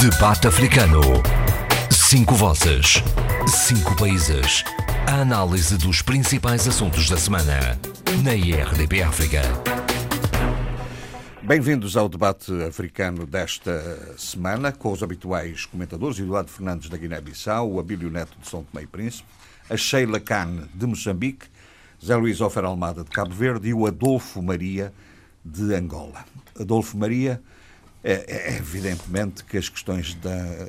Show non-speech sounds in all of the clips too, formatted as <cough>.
Debate Africano. Cinco vozes. Cinco países. A análise dos principais assuntos da semana. Na IRDP África. Bem-vindos ao debate africano desta semana, com os habituais comentadores Eduardo Fernandes da Guiné-Bissau, o Abílio Neto de São Tomé e Príncipe, a Sheila Khan de Moçambique, Zé Luís Ofer Almada de Cabo Verde e o Adolfo Maria de Angola. Adolfo Maria, é, é evidentemente que as questões da,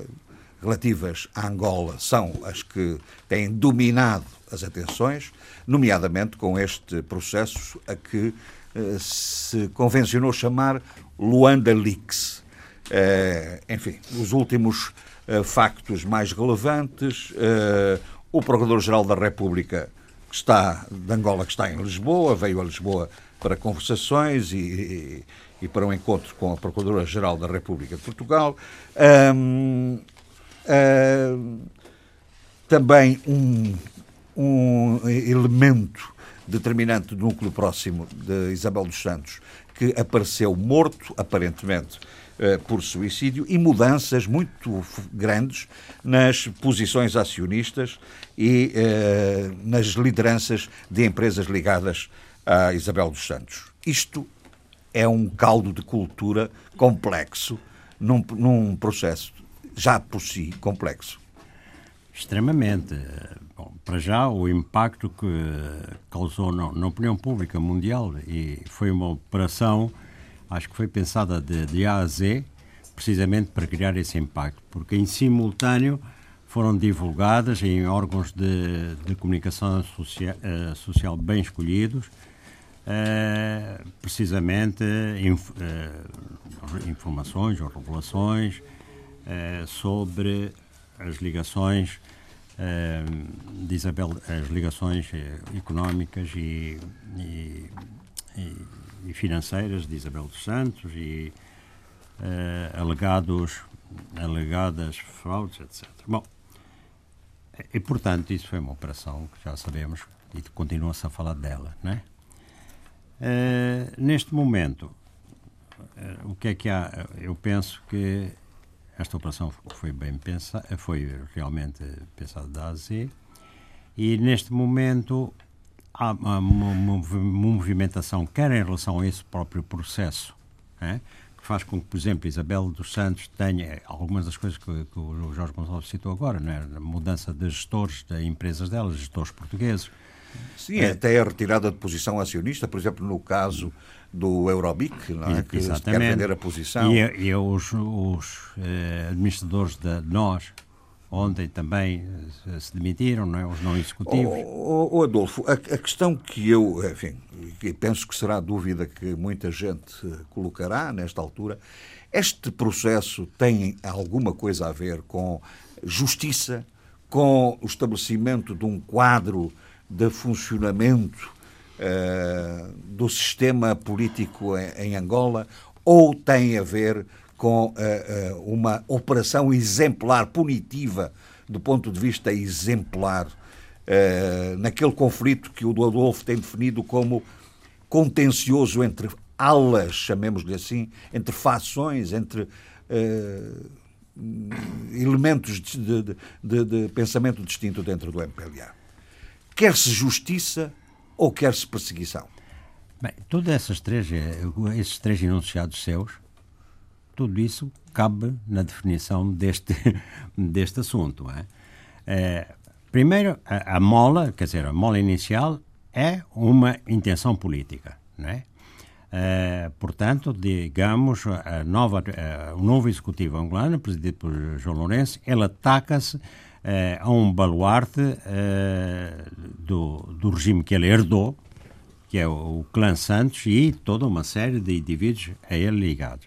relativas a Angola são as que têm dominado as atenções, nomeadamente com este processo a que eh, se convencionou chamar Luanda Leaks. Eh, enfim, os últimos eh, factos mais relevantes, o Procurador-Geral da República que está, de Angola que está em Lisboa, veio a Lisboa para conversações e, e, para um encontro com a Procuradora-Geral da República de Portugal. Um, um, também um, um elemento determinante do núcleo próximo de Isabel dos Santos, que apareceu morto, aparentemente, eh, por suicídio, e mudanças muito grandes nas posições acionistas e eh, nas lideranças de empresas ligadas a Isabel dos Santos. Isto é um caldo de cultura complexo num, num processo já por si complexo. Extremamente. Bom, para já, o impacto que causou na, na, opinião pública mundial e foi uma operação, acho que foi pensada de, de A a Z, precisamente para criar esse impacto, porque em simultâneo foram divulgadas em órgãos de, de comunicação social, uh, social bem escolhidos, uh, precisamente inf, uh, informações ou revelações sobre as ligações de Isabel, as ligações económicas e, e, e, financeiras de Isabel dos Santos e alegados alegadas fraudes, etc. Bom, e, portanto, isso foi uma operação que já sabemos e continua-se a falar dela, não é? Uh, neste momento, uh, o que é que há? Eu penso que esta operação foi bem pensada, foi realmente pensada da AZ e neste momento há uma, movimentação quer em relação a esse próprio processo, é? que faz com que, por exemplo, Isabel dos Santos tenha algumas das coisas que, que o Jorge Gonçalves citou agora, né? a mudança de gestores de empresas delas, gestores portugueses. Sim, é. até a retirada de posição acionista, por exemplo, no caso do Eurobic, é? que Exatamente. quer vender a posição. E, e os, os eh, administradores de nós, ontem também eh, se demitiram, não é? os não executivos. Oh, oh, Adolfo, a, a, questão que eu, enfim, penso que será a dúvida que muita gente colocará nesta altura, este processo tem alguma coisa a ver com justiça, com o estabelecimento de um quadro de funcionamento uh, do sistema político em, em Angola, ou tem a ver com uh, uh, uma operação exemplar, punitiva, do ponto de vista exemplar, naquele conflito que o Adolfo tem definido como contencioso entre alas, chamemos-lhe assim, entre fações, entre elementos de, de, de, de, pensamento distinto dentro do MPLA. Quer-se justiça ou quer-se perseguição? Bem, todas essas três, esses três enunciados seus tudo isso cabe na definição deste, <laughs> deste assunto. É? É, primeiro, a, a, mola, quer dizer, a mola inicial é uma intenção política. Não é? É, portanto, digamos, a nova, a, o novo executivo angolano, presidido por João Lourenço, ele ataca-se a um baluarte é, do, do regime que ele herdou, que é o, o clã Santos, e toda uma série de indivíduos a ele ligados.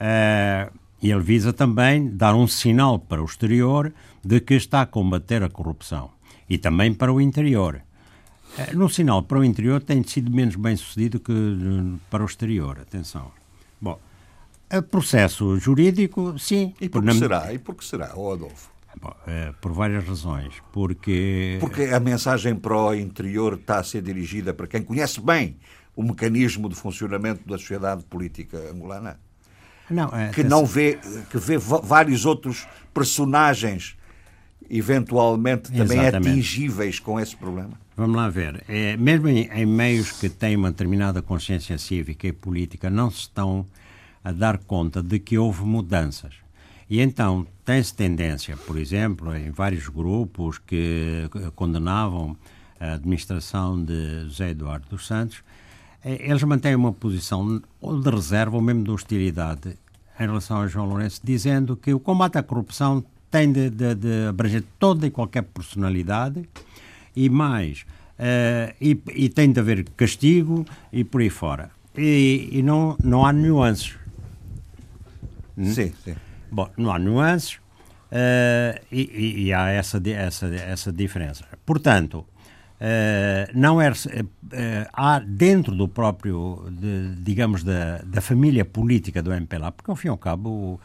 Uh, e ele visa também dar um sinal para o exterior de que está a combater a corrupção e também para o interior. Uh, no sinal para o interior tem sido menos bem sucedido que para o exterior. Atenção. Bom, processo jurídico, sim. E por que será? E por que será, oh Adolfo? Bom, por várias razões. Porque... Porque a mensagem para o interior está a ser dirigida para quem conhece bem o mecanismo de funcionamento da sociedade política angolana? não, é, que não vê, que vê vários outros personagens eventualmente também Exatamente. atingíveis com esse problema? Vamos lá ver. É, mesmo em, em, meios que têm uma determinada consciência cívica e política, não se estão a dar conta de que houve mudanças. E então tem-se tendência, por exemplo, em vários grupos que condenavam a administração de José Eduardo dos Santos, eh, eles mantêm uma posição ou de reserva ou mesmo de hostilidade em relação a João Lourenço, dizendo que o combate à corrupção tem de, de, de abranger toda e qualquer personalidade e mais, uh, e, e, tem de haver castigo e por aí fora. E, e não, não há nuances. Hum? Sim, sim. Bom, não há nuances uh, e, e, há essa, essa, essa diferença. Portanto, Uh, não é, uh, há dentro do próprio, de, digamos, da, da família política do MPLA, porque ao fim e ao cabo,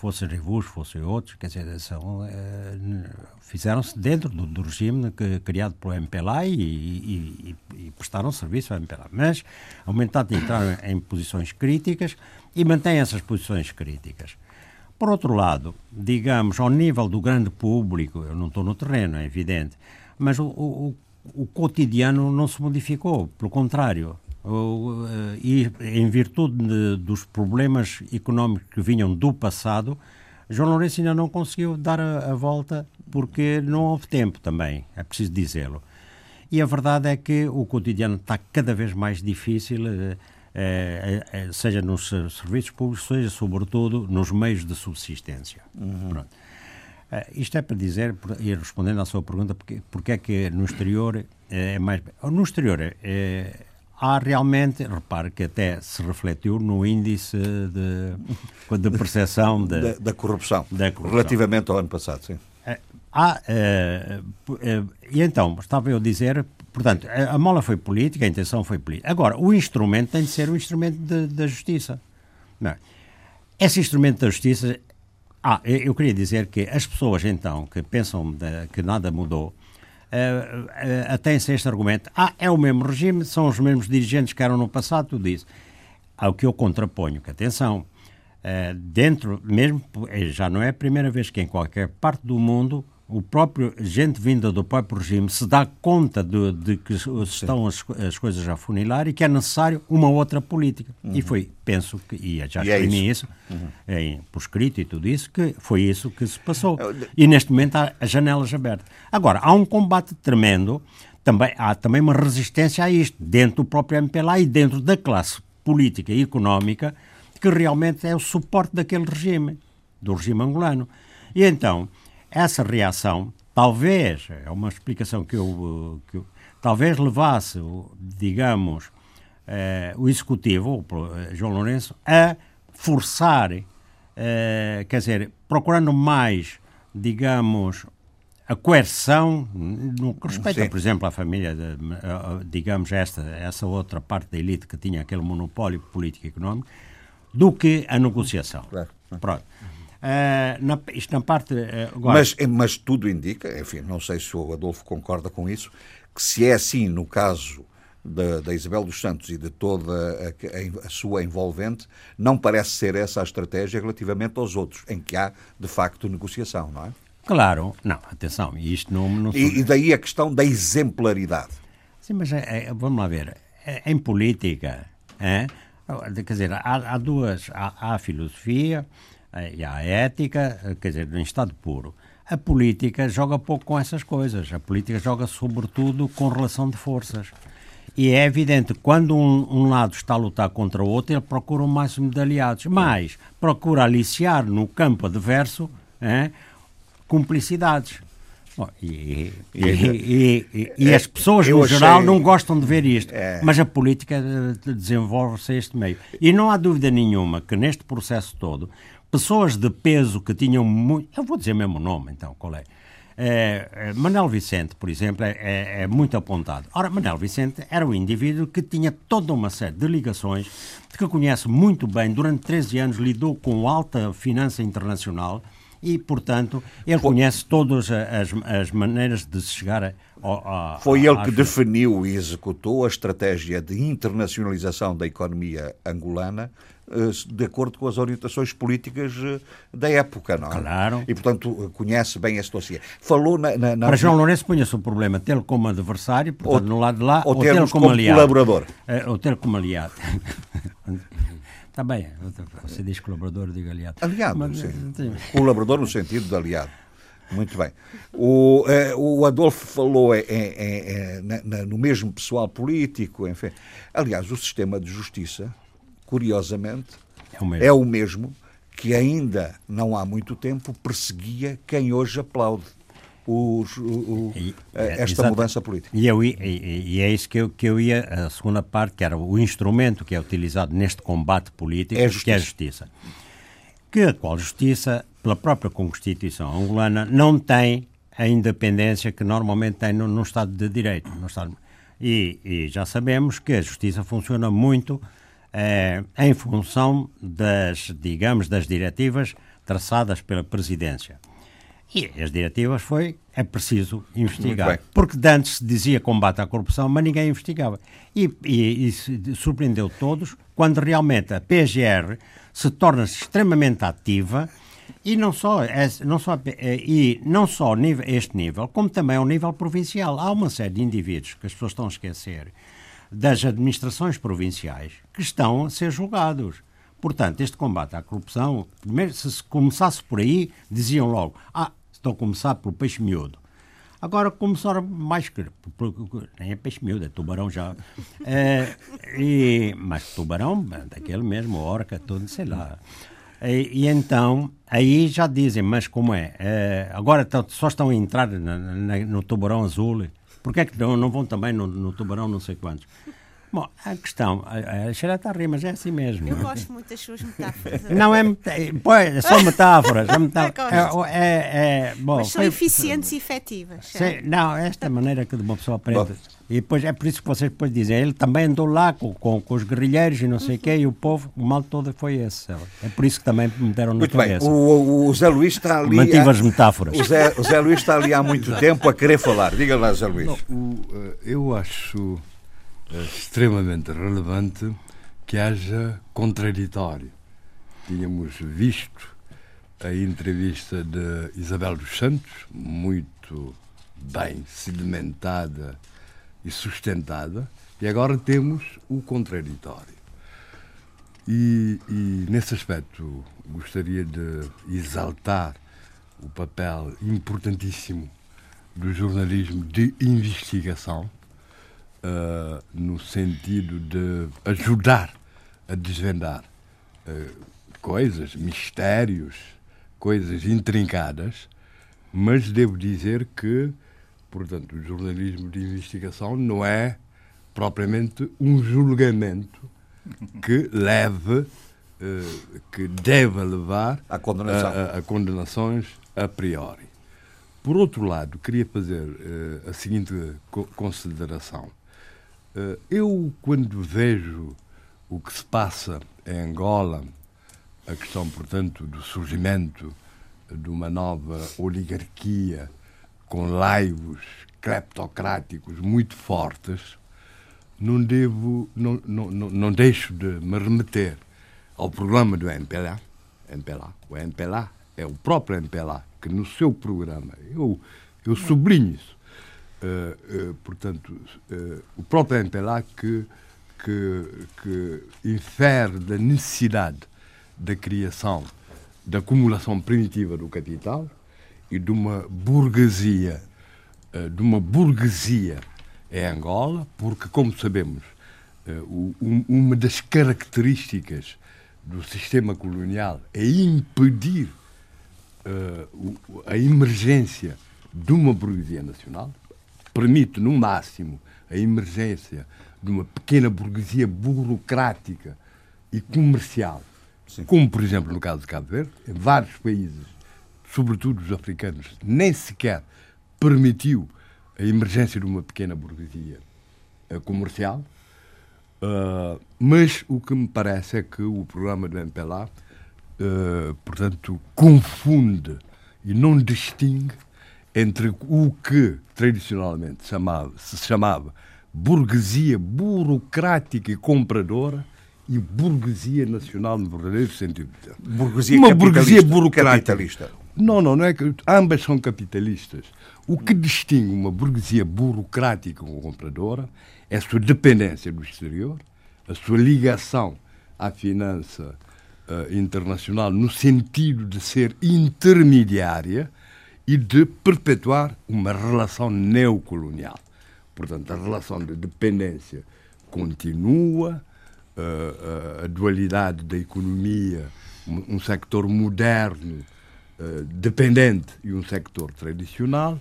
fossem revus, fossem outros, quer dizer, são, fizeram-se dentro do, do, regime que, criado pelo MPLA e, e, e, e, prestaram serviço ao MPLA. Mas aumentaram de entrar em posições críticas e mantêm essas posições críticas. Por outro lado, digamos, ao nível do grande público, eu não estou no terreno, é evidente, mas o, o o cotidiano não se modificou, pelo contrário. Eh, e em virtude de, dos problemas económicos que vinham do passado, João Lourenço ainda não conseguiu dar a, a volta porque não houve tempo também, é preciso dizê-lo. E a verdade é que o cotidiano está cada vez mais difícil, eh, eh, seja nos serviços públicos, seja sobretudo nos meios de subsistência. Uhum. Uh, isto é para dizer, e respondendo à sua pergunta, porque, porque é que no exterior é mais. No exterior é, há realmente, repare que até se refletiu no índice de, de percepção <laughs> de, da, da, corrupção, da, corrupção, relativamente ao ano passado, sim. Uh, há, uh, e então, estava eu a dizer, portanto, a, a mola foi política, a intenção foi política. Agora, o instrumento tem de ser o instrumento da justiça. Não. É? Esse instrumento da justiça ah, eu queria dizer que as pessoas, então, que pensam de, que nada mudou, uh, uh, atêm-se a este argumento. Ah, é o mesmo regime, são os mesmos dirigentes que eram no passado, tudo isso. Ao que eu contraponho, que atenção, uh, dentro, mesmo, já não é a primeira vez que em qualquer parte do mundo o próprio gente vinda do próprio regime se dá conta de, de que estão as, as, coisas a funilar e que é necessário uma outra política. Uhum. E foi, penso que, e já exprimi é isso, isso uhum. em, por escrito e tudo isso, que foi isso que se passou. E neste momento há as janelas abertas. Agora, há um combate tremendo, também, há também uma resistência a isto, dentro do próprio MPLA e dentro da classe política e económica, que realmente é o suporte daquele regime, do regime angolano. E então, essa reação, talvez, é uma explicação que eu, que eu talvez levasse, digamos, eh, o Executivo, o eh, João Lourenço, a forçar, eh, quer dizer, procurando mais, digamos, a coerção, no que respeita, Sim. por exemplo, à família, de, digamos, esta, essa outra parte da elite que tinha aquele monopólio político e económico, do que a negociação. Claro. Pronto. Uh, na, isto na parte. Uh, agora... mas, eh, mas tudo indica, enfim, não sei se o Adolfo concorda com isso, que se é assim no caso da, da Isabel dos Santos e de toda a, a, a, sua envolvente, não parece ser essa a estratégia relativamente aos outros, em que há, de facto, negociação, não é? Claro, não, atenção, isto não. não e, e, daí a questão da exemplaridade. Sim, mas é, é, vamos lá ver, é, em política, é, quer dizer, há, há duas, há, há a filosofia eh, e a ética, eh, quer dizer, em estado puro. A política joga pouco com essas coisas. A política joga sobretudo com relação de forças. E é evidente, quando um, um, lado está a lutar contra o outro, ele procura o máximo de aliados, mas procura aliciar no campo adverso é, cumplicidades. Bom, e, e, e, e, as pessoas, no achei... geral, não gostam de ver isto, é... mas a política eh, desenvolve-se a este meio. E não há dúvida nenhuma que neste processo todo pessoas de peso que tinham muito. Eu vou dizer mesmo o nome, então, qual é? É, é, Manel Vicente, por exemplo, é, é, é, muito apontado. Ora, Manel Vicente era um indivíduo que tinha toda uma série de ligações, que conhece muito bem, durante 13 anos lidou com alta finança internacional e, portanto, ele foi, conhece todas as, as maneiras de se chegar a. a, a foi ele que definiu e executou a estratégia de internacionalização da economia angolana de acordo com as orientações políticas eh, da época, não é? Claro. E, portanto, conhece bem esse dossiê. Falou na... na, na... Para João Lourenço punha-se o problema tê-lo como adversário, portanto, ou, no lado de lá, ou, ou tê-lo como, como aliado. colaborador. Uh, ou tê-lo como aliado. Está <laughs> bem, você diz colaborador, eu digo aliado. Aliado, Mas, sim. Colaborador no sentido de aliado. Muito bem. O, eh, o Adolfo falou é, na, no mesmo pessoal político, enfim. Aliás, o sistema de justiça curiosamente, é o mesmo, é o mesmo que ainda não há muito tempo perseguia quem hoje aplaude. Os, o, e, esta exato. mudança política. E, eu, e, e, é isso que eu, que eu ia, a segunda parte, que era o instrumento que é utilizado neste combate político, é que é a justiça. Que a qual justiça, pela própria Constituição angolana, não tem a independência que normalmente tem no, no Estado de Direito. No Estado, e já sabemos que a justiça funciona muito eh, em função das, digamos, das diretivas traçadas pela presidência. E as diretivas foi, é preciso investigar. Porque antes se dizia combate à corrupção, mas ninguém investigava. E, e, e surpreendeu todos quando realmente a PGR se torna -se extremamente ativa e não só, é, não só, é, e não só nível, este nível, como também ao nível provincial. Há uma série de indivíduos que as pessoas estão a esquecer das administrações provinciais que estão a ser julgados. Portanto, este combate à corrupção, primeiro, se se começasse por aí, diziam logo: ah, estão a começar pelo peixe miúdo. Agora começaram mais que. Nem é peixe miúdo, é tubarão já. É, <laughs> e, mas tubarão, daquele mesmo, orca, tudo, sei lá. E, e, então, aí já dizem, mas como é? é agora só estão a entrar na, na, no tubarão azul Porquê é que não, não vão também no, no tubarão não sei quantos? Bom, a questão, a, Sheila está a rir, mas é assim mesmo. Eu gosto muito das suas metáforas. Não, é, pois, são metáforas. É, metáforas. é, é, é, bom, mas são foi, eficientes e efetivas. Sei, não, esta maneira que uma pessoa aprende. E depois é por isso que vocês depois dizem, ele também andou lá com, com, com os guerrilheiros e não sei o quê, e o povo, o mal todo foi esse. É por isso que também me deram na muito cabeça. Bem, o, o Zé Luís está ali... Mantive as metáforas. O Zé, o Zé Luís está ali há muito tempo a querer falar. Diga lá, Zé Luís. Não, o, eh, eu acho é extremamente relevante que haja contraditório. Tínhamos visto a entrevista de Isabel dos Santos, muito bem sedimentada e sustentada, e agora temos o contraditório. E, e, nesse aspecto gostaria de exaltar o papel importantíssimo do jornalismo de investigação uh, no sentido de ajudar a desvendar uh, coisas, mistérios, coisas intrincadas, mas devo dizer que, portanto, o jornalismo de investigação não é propriamente um julgamento que leve, uh, que deve levar a, condenação. a, a condenações a priori. Por outro lado, queria fazer uh, a seguinte consideração. Eh, eu, quando vejo o que se passa em Angola, a questão, portanto, do surgimento de uma nova oligarquia com laivos cleptocráticos muito fortes, não devo, não, não, não, deixo de me remeter ao programa do MPLA, MPLA. O MPLA é o próprio MPLA que no seu programa, eu, eu sublinho isso, Uh, uh, portanto, uh, o próprio MPLA que, que, que infere da necessidade da criação, da acumulação primitiva do capital e de uma burguesia, de uma burguesia em Angola, porque, como sabemos, um, uma das características do sistema colonial é impedir a emergência de uma burguesia nacional, permite, no máximo, a emergência de uma pequena burguesia burocrática e comercial, Sim. como, por exemplo, no caso de Cabo Verde, em vários países, sobretudo os africanos, nem sequer permitiu a emergência de uma pequena burguesia eh, comercial. Uh, mas o que me parece é que o programa do MPLA, uh, portanto, confunde e não distingue entre o que tradicionalmente chamava, se chamava burguesia burocrática e compradora e burguesia nacional no verdadeiro sentido. Burguesia Uma burguesia burocrática. capitalista. Não, não, não é que ambas são capitalistas. O que distingue uma burguesia burocrática ou compradora é a sua dependência do exterior, a sua ligação à finança uh, internacional no sentido de ser intermediária e de perpetuar uma relação neocolonial. Portanto, a relação de dependência continua, uh, uh, a dualidade da economia, um, um sector moderno uh, dependente e um sector tradicional,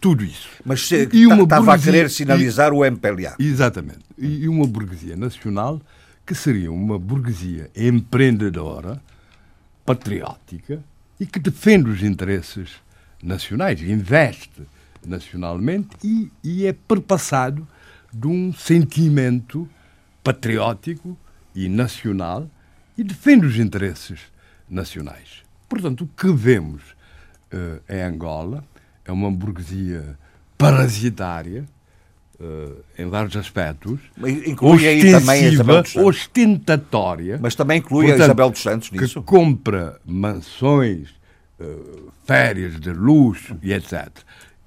tudo isso. Mas E estava a querer sinalizar o MPLA. Exatamente. E e uma burguesia nacional que seria uma burguesia empreendedora, patriótica e que defende os interesses nacionais, investe nacionalmente e, e é perpassado de um sentimento patriótico e nacional e defende os interesses nacionais. Portanto, o que vemos eh, em Angola é uma burguesia parasitária, eh, em vários aspectos, Mas Inclui aí também a Isabel dos Santos. ostentatória, Mas também inclui a Portanto, Isabel dos Santos que nisso. compra mansões, eh, férias de luxo e etc.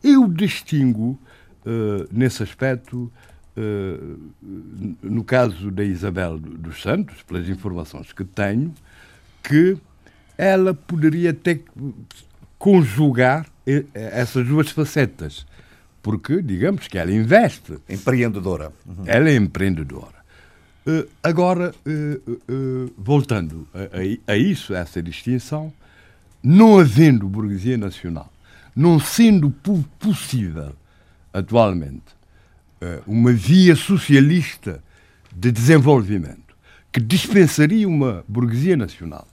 Eu distingo, eh, nesse aspecto, no caso da Isabel dos Santos, pelas informações que tenho, que ela poderia até conjugar eh, essas duas facetas. Porque, digamos que ela investe Empreendedora. ela é empreendedora. Eh, agora, eh, eh, eh, voltando a, a- isso, a essa distinção, não havendo burguesia nacional, não sendo po- possível, atualmente, eh, uma via socialista de desenvolvimento que dispensaria uma burguesia nacional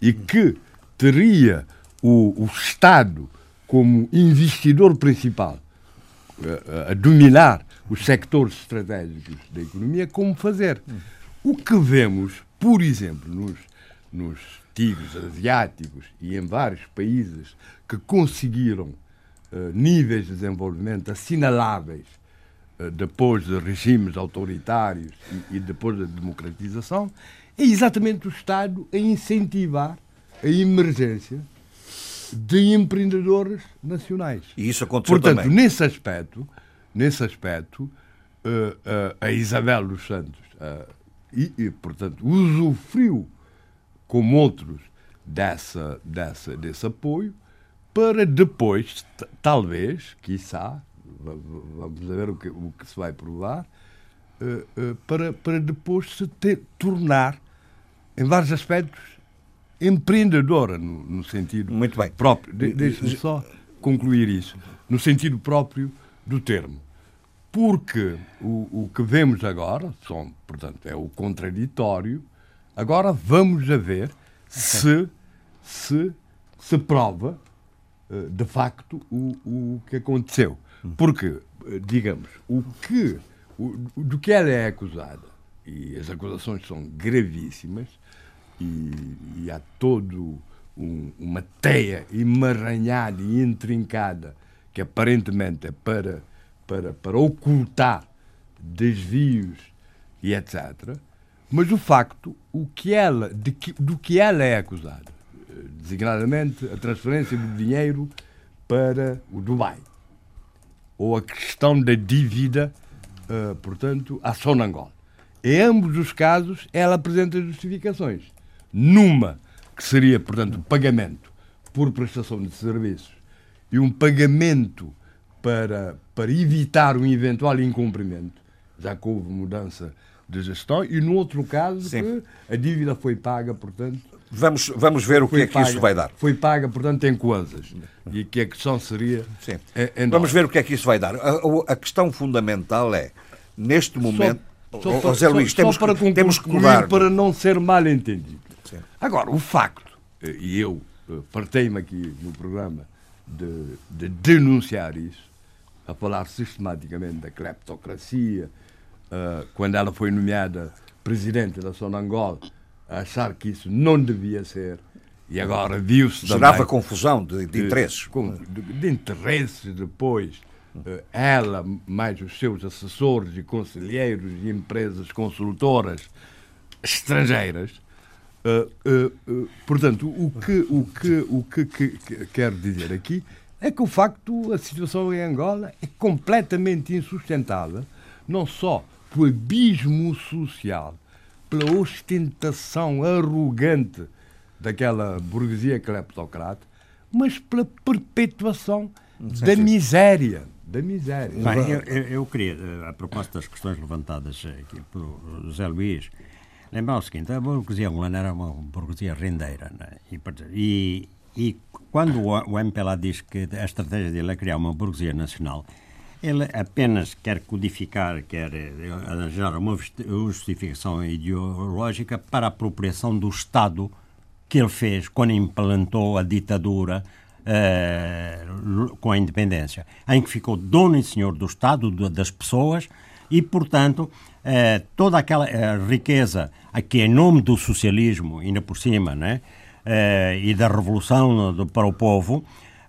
e que teria o, o Estado como investidor principal a- a dominar os sectores estratégicos da economia, como fazer. O que vemos, por exemplo, nos, nos tigres asiáticos e em vários países que conseguiram eh, níveis de desenvolvimento assinaláveis eh, depois de regimes autoritários e, e depois da democratização, é exatamente o Estado a incentivar a emergência de empreendedores nacionais. E isso aconteceu Portanto, também. nesse aspecto, nesse aspecto, eh, eh, a Isabel dos Santos, eh, e, e, portanto, usufruiu, como outros, dessa, dessa, desse apoio, para depois, talvez, quiçá, va- va- vamos ver o que, o que se vai provar, para, para depois se ter- tornar, em vários aspectos, empreendedora, no, no sentido Muito bem. próprio. De, Deixe-me só concluir isso. No sentido próprio do termo. Porque o, o que vemos agora, são, portanto, é o contraditório. Agora vamos a ver se se, se prova eh, de facto o, o que aconteceu. Porque, eh, digamos, o que, o, do que ela é acusada, e as acusações são gravíssimas, e, e há todo um- uma teia emaranhada e intrincada que aparentemente é para, para, para ocultar desvios e etc. Mas o facto, o que ela, de que, do que ela é acusada, eh, designadamente a transferência do dinheiro para o Dubai, ou a questão da dívida, eh, portanto, à Sonangol. Em ambos os casos, ela apresenta justificações. Numa, que seria, portanto, pagamento por prestação de serviços e um pagamento para, para evitar um eventual incumprimento, já que houve mudança de gestão, e no outro caso, Sim. que a dívida foi paga, portanto, Vamos, vamos ver o que é que paga, isso vai dar. Foi paga, portanto, em coisas. E que a questão seria. Sim. Vamos ver o que é que isso vai dar. A, a- questão fundamental é, neste momento. Só Ó, para, José Luís, só- temos, só para que, temos que concluir, mudar. para não ser mal entendido. Sim. Agora, o facto, eh, e eu eh, partei-me aqui no programa de, de denunciar isso, a falar sistematicamente da cleptocracia, eh, quando ela foi nomeada presidente da Sonangol, a achar que isso não devia ser, e agora viu-se Gerava confusão de, de interesses. De, de interesses depois. eh, Ela, mais os seus assessores e conselheiros e empresas consultoras estrangeiras. Eh, portanto, o que, o que, o que, que- que quero dizer aqui é que o facto, a situação em Angola é completamente insustentável, não só pelo abismo social, pela ostentação arrogante daquela burguesia cleptocrata, mas pela perpetuação da miséria. Da miséria. Bem, eu, eu- queria, eh, a propósito das questões levantadas eh, aqui por José Luís, lembrar o seguinte: a burguesia angolana era uma burguesia rendeira. né? E, E, e quando o, MPLA diz que a estratégia dele é criar uma burguesia nacional, ele apenas quer codificar, quer eh, arranjar uma justi- justificação ideológica para a apropriação do Estado que ele fez quando implantou a ditadura eh, com a independência, em que ficou dono e senhor do Estado, do- das pessoas, e, portanto, eh, toda aquela eh, riqueza aqui em nome do socialismo, ainda por cima, né, eh, e da revolução do- para o povo,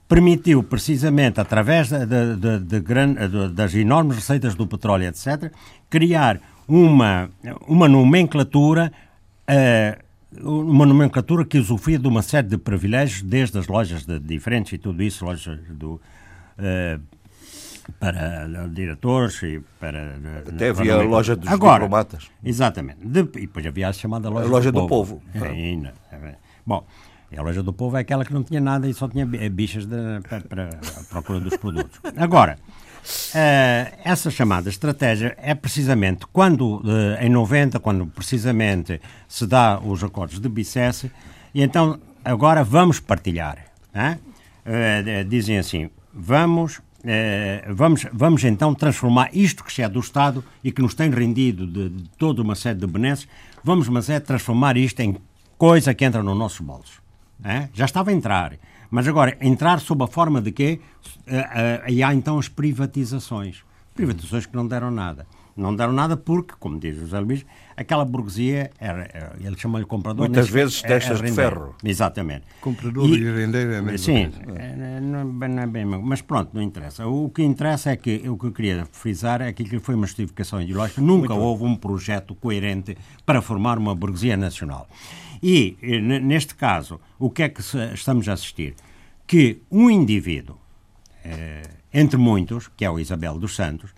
permitiu precisamente, através de, de- de- gran- das enormes receitas do petróleo, etc., criar uma, uma nomenclatura uma nomenclatura que usufruía de uma série de privilégios, desde as lojas de, diferentes e tudo isso, lojas do, eh, para diretores e para... Até havia a loja dos Agora, diplomatas. Exatamente. De- e depois havia a chamada loja, A loja do, do povo. povo. É, ainda. É, Bom, a loja do povo é aquela que não tinha nada e só tinha bi- bichas de- para, para a procura dos produtos. Agora, eh, essa chamada estratégia é precisamente quando, eh, em 90, quando precisamente se dá os acordos de Bicesse, e então agora vamos partilhar. né? Eh, eh, dizem assim, vamos, eh, vamos, vamos então transformar isto que é do Estado e que nos tem rendido de, de toda uma série de benesses, vamos mas é transformar isto em coisa que entra nos nossos bolsos. né? Já estava a entrar. Mas agora, entrar sob a forma de quê? Eh, eh, E há então as privatizações. Privatizações que não deram nada. Não deram nada porque, como diz José Luís, aquela burguesia, era, era- ele chama-lhe comprador. Muitas vezes é- é testas de ferro. Exatamente. Comprador e rendeiro é a mesma Sim, coisa. é, não, é bem- não é bem, mas pronto, não interessa. O que interessa é que o que eu queria frisar é que aquilo foi uma justificação ideológica. Nunca houve um projeto coerente para formar uma burguesia nacional. E, neste caso, o que é que estamos a assistir? Que um indivíduo, eh, entre muitos, que é o Isabel dos Santos,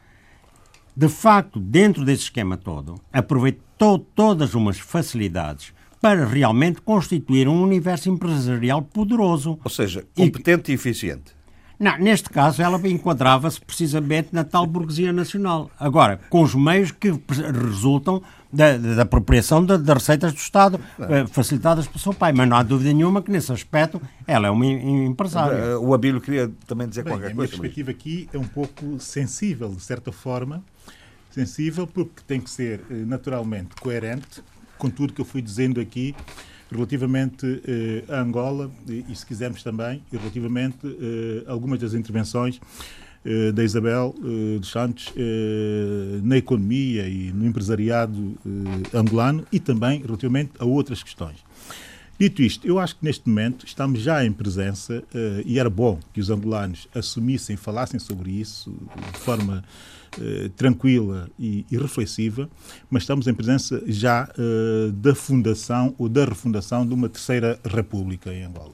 de facto, dentro desse esquema todo, todas umas facilidades para realmente constituir um universo empresarial poderoso. Ou seja, E- competente e eficiente. Não, neste caso, ela enquadrava-se precisamente na tal burguesia nacional. Agora, com os meios que resultam da, da apropriação da- das receitas do Estado, eh, facilitadas pelo seu pai. Mas não há dúvida nenhuma que, nesse aspecto, ela é uma em- empresária. Eh, O Abílio queria também dizer Bem, a qualquer minha coisa. Luís. perspectiva aqui é um pouco sensível, de certa forma. Sensível porque tem que ser eh, naturalmente coerente com tudo que eu fui dizendo aqui relativamente eh, Angola e, e, se quisermos também, relativamente eh, a algumas das intervenções eh, da Isabel eh, dos Santos eh, na economia e no empresariado angolano e também relativamente a outras questões. Dito isto, eu acho que neste momento estamos já em presença, e era bom que os angolanos assumissem, falassem sobre isso de forma eh, tranquila e, e reflexiva, mas estamos em presença já eh, da fundação ou da refundação de uma terceira república em Angola,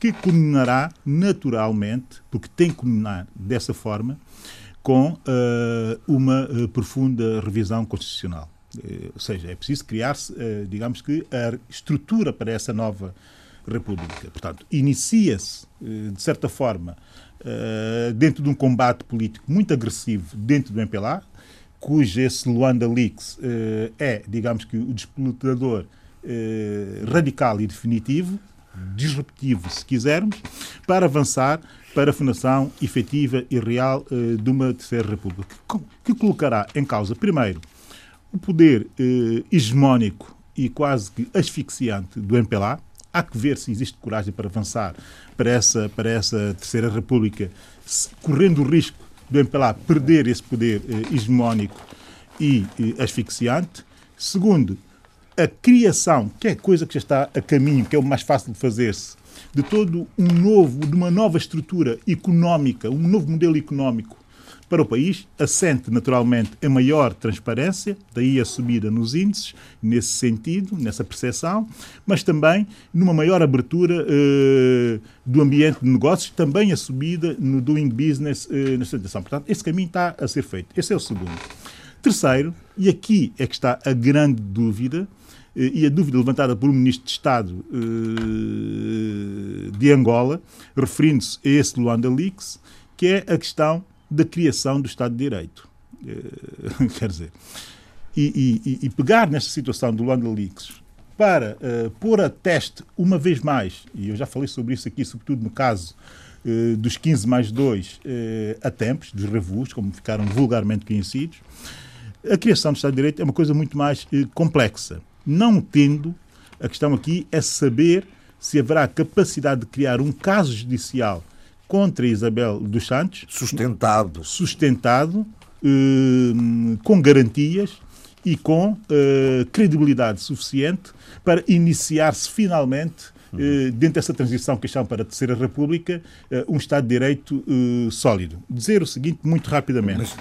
que culminará naturalmente, porque tem que culminar dessa forma, com eh, uma profunda revisão constitucional. Ou seja, é preciso criar-se, digamos que, a estrutura para essa nova república. Portanto, inicia-se, de certa forma, eh, dentro de um combate político muito agressivo dentro do MPLA, cujo esse Luanda Leaks eh, é, digamos que, o despoletador eh, radical e definitivo, disruptivo, se quisermos, para avançar para a fundação efetiva e real de uma terceira república, que, co- que colocará em causa, primeiro, o poder hegemónico e quase que asfixiante do MPLA. Há que ver se existe coragem para avançar para essa, para essa terceira república, correndo o risco do MPLA perder esse poder eh, hegemónico e eh, asfixiante. Segundo, a criação, que é coisa que já está a caminho, que é o mais fácil de fazer-se, de todo um novo, de uma nova estrutura económica, um novo modelo económico para o país, assente naturalmente em maior transparência, daí a subida nos índices, nesse sentido, nessa percepção, mas também numa maior abertura eh, do ambiente de negócios, também a subida no doing business eh, na sustentação. Portanto, esse caminho está a ser feito. Esse é o segundo. Terceiro, e aqui é que está a grande dúvida, eh, e a dúvida levantada por um ministro de Estado eh, de Angola, referindo-se a esse Luanda Leaks, que é a questão da criação do Estado de Direito. Eh, <laughs> quer dizer, e, e, e, pegar nesta situação do Luanda Leaks para uh, pôr a teste uma vez mais, e eu já falei sobre isso aqui, sobretudo no caso uh, dos 15 mais 2 uh, a tempos, dos revus, como ficaram vulgarmente conhecidos, a criação do Estado de Direito é uma coisa muito mais complexa. Não tendo, a questão aqui é saber se haverá capacidade de criar um caso judicial contra Isabel dos Santos. Sustentado. Sustentado, eh, com garantias e com eh, credibilidade suficiente para iniciar-se finalmente eh, dentro dessa transição que chamam para a Terceira República, um Estado de Direito eh, sólido. Dizer o seguinte, muito rapidamente,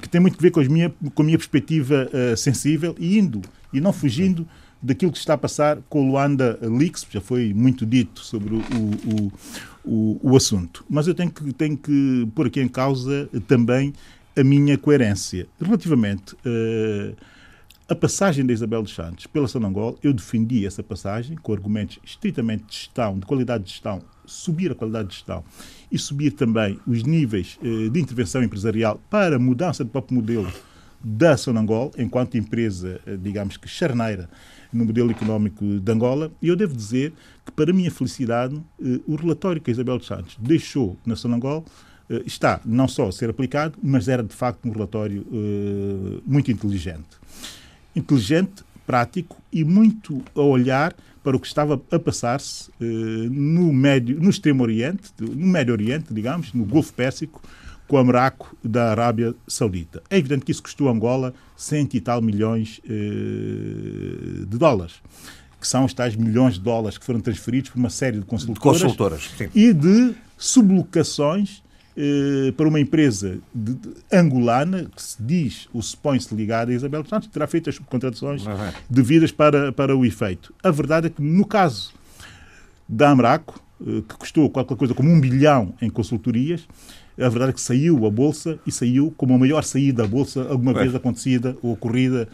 que tem muito a ver com, minha, com a minha perspectiva eh, sensível e indo e não fugindo daquilo que está a passar com o Luanda Leaks, já foi muito dito sobre o, o, o, o, assunto. Mas eu tenho que, tenho que pôr aqui em causa também a minha coerência. Relativamente uh, à passagem da Isabel dos Santos pela Sonangol, eu defendi essa passagem com argumentos estritamente de gestão, de qualidade de gestão, subir a qualidade de gestão e subir também os níveis uh, de intervenção empresarial para mudança do próprio modelo da Sonangol, enquanto empresa, uh, digamos que charneira no modelo económico de Angola. E eu devo dizer que, para minha felicidade, eh, o relatório que a Isabel dos Santos deixou na Sonangol eh, está não só a ser aplicado, mas era de facto um relatório eh, muito inteligente. Inteligente, prático e muito a olhar para o que estava a passar-se no, médio, no Extremo Oriente, no Médio Oriente, digamos, no Golfo Pérsico, com o Amraco da Arábia Saudita. É evidente que isso custou a Angola cento e tal milhões eh, de dólares, que são os tais milhões de dólares que foram transferidos por uma série de consultoras, de consultoras e de sublocações eh, para uma empresa de, de, angolana que se diz, ou supõe-se ligada a Isabel Santos, terá feito as subcontratações uhum. devidas para, para o efeito. A verdade é que, no caso da Amraco, eh, que custou qualquer coisa como um bilhão em consultorias, a verdade é que saiu a Bolsa e saiu como a maior saída da Bolsa alguma vez acontecida ou ocorrida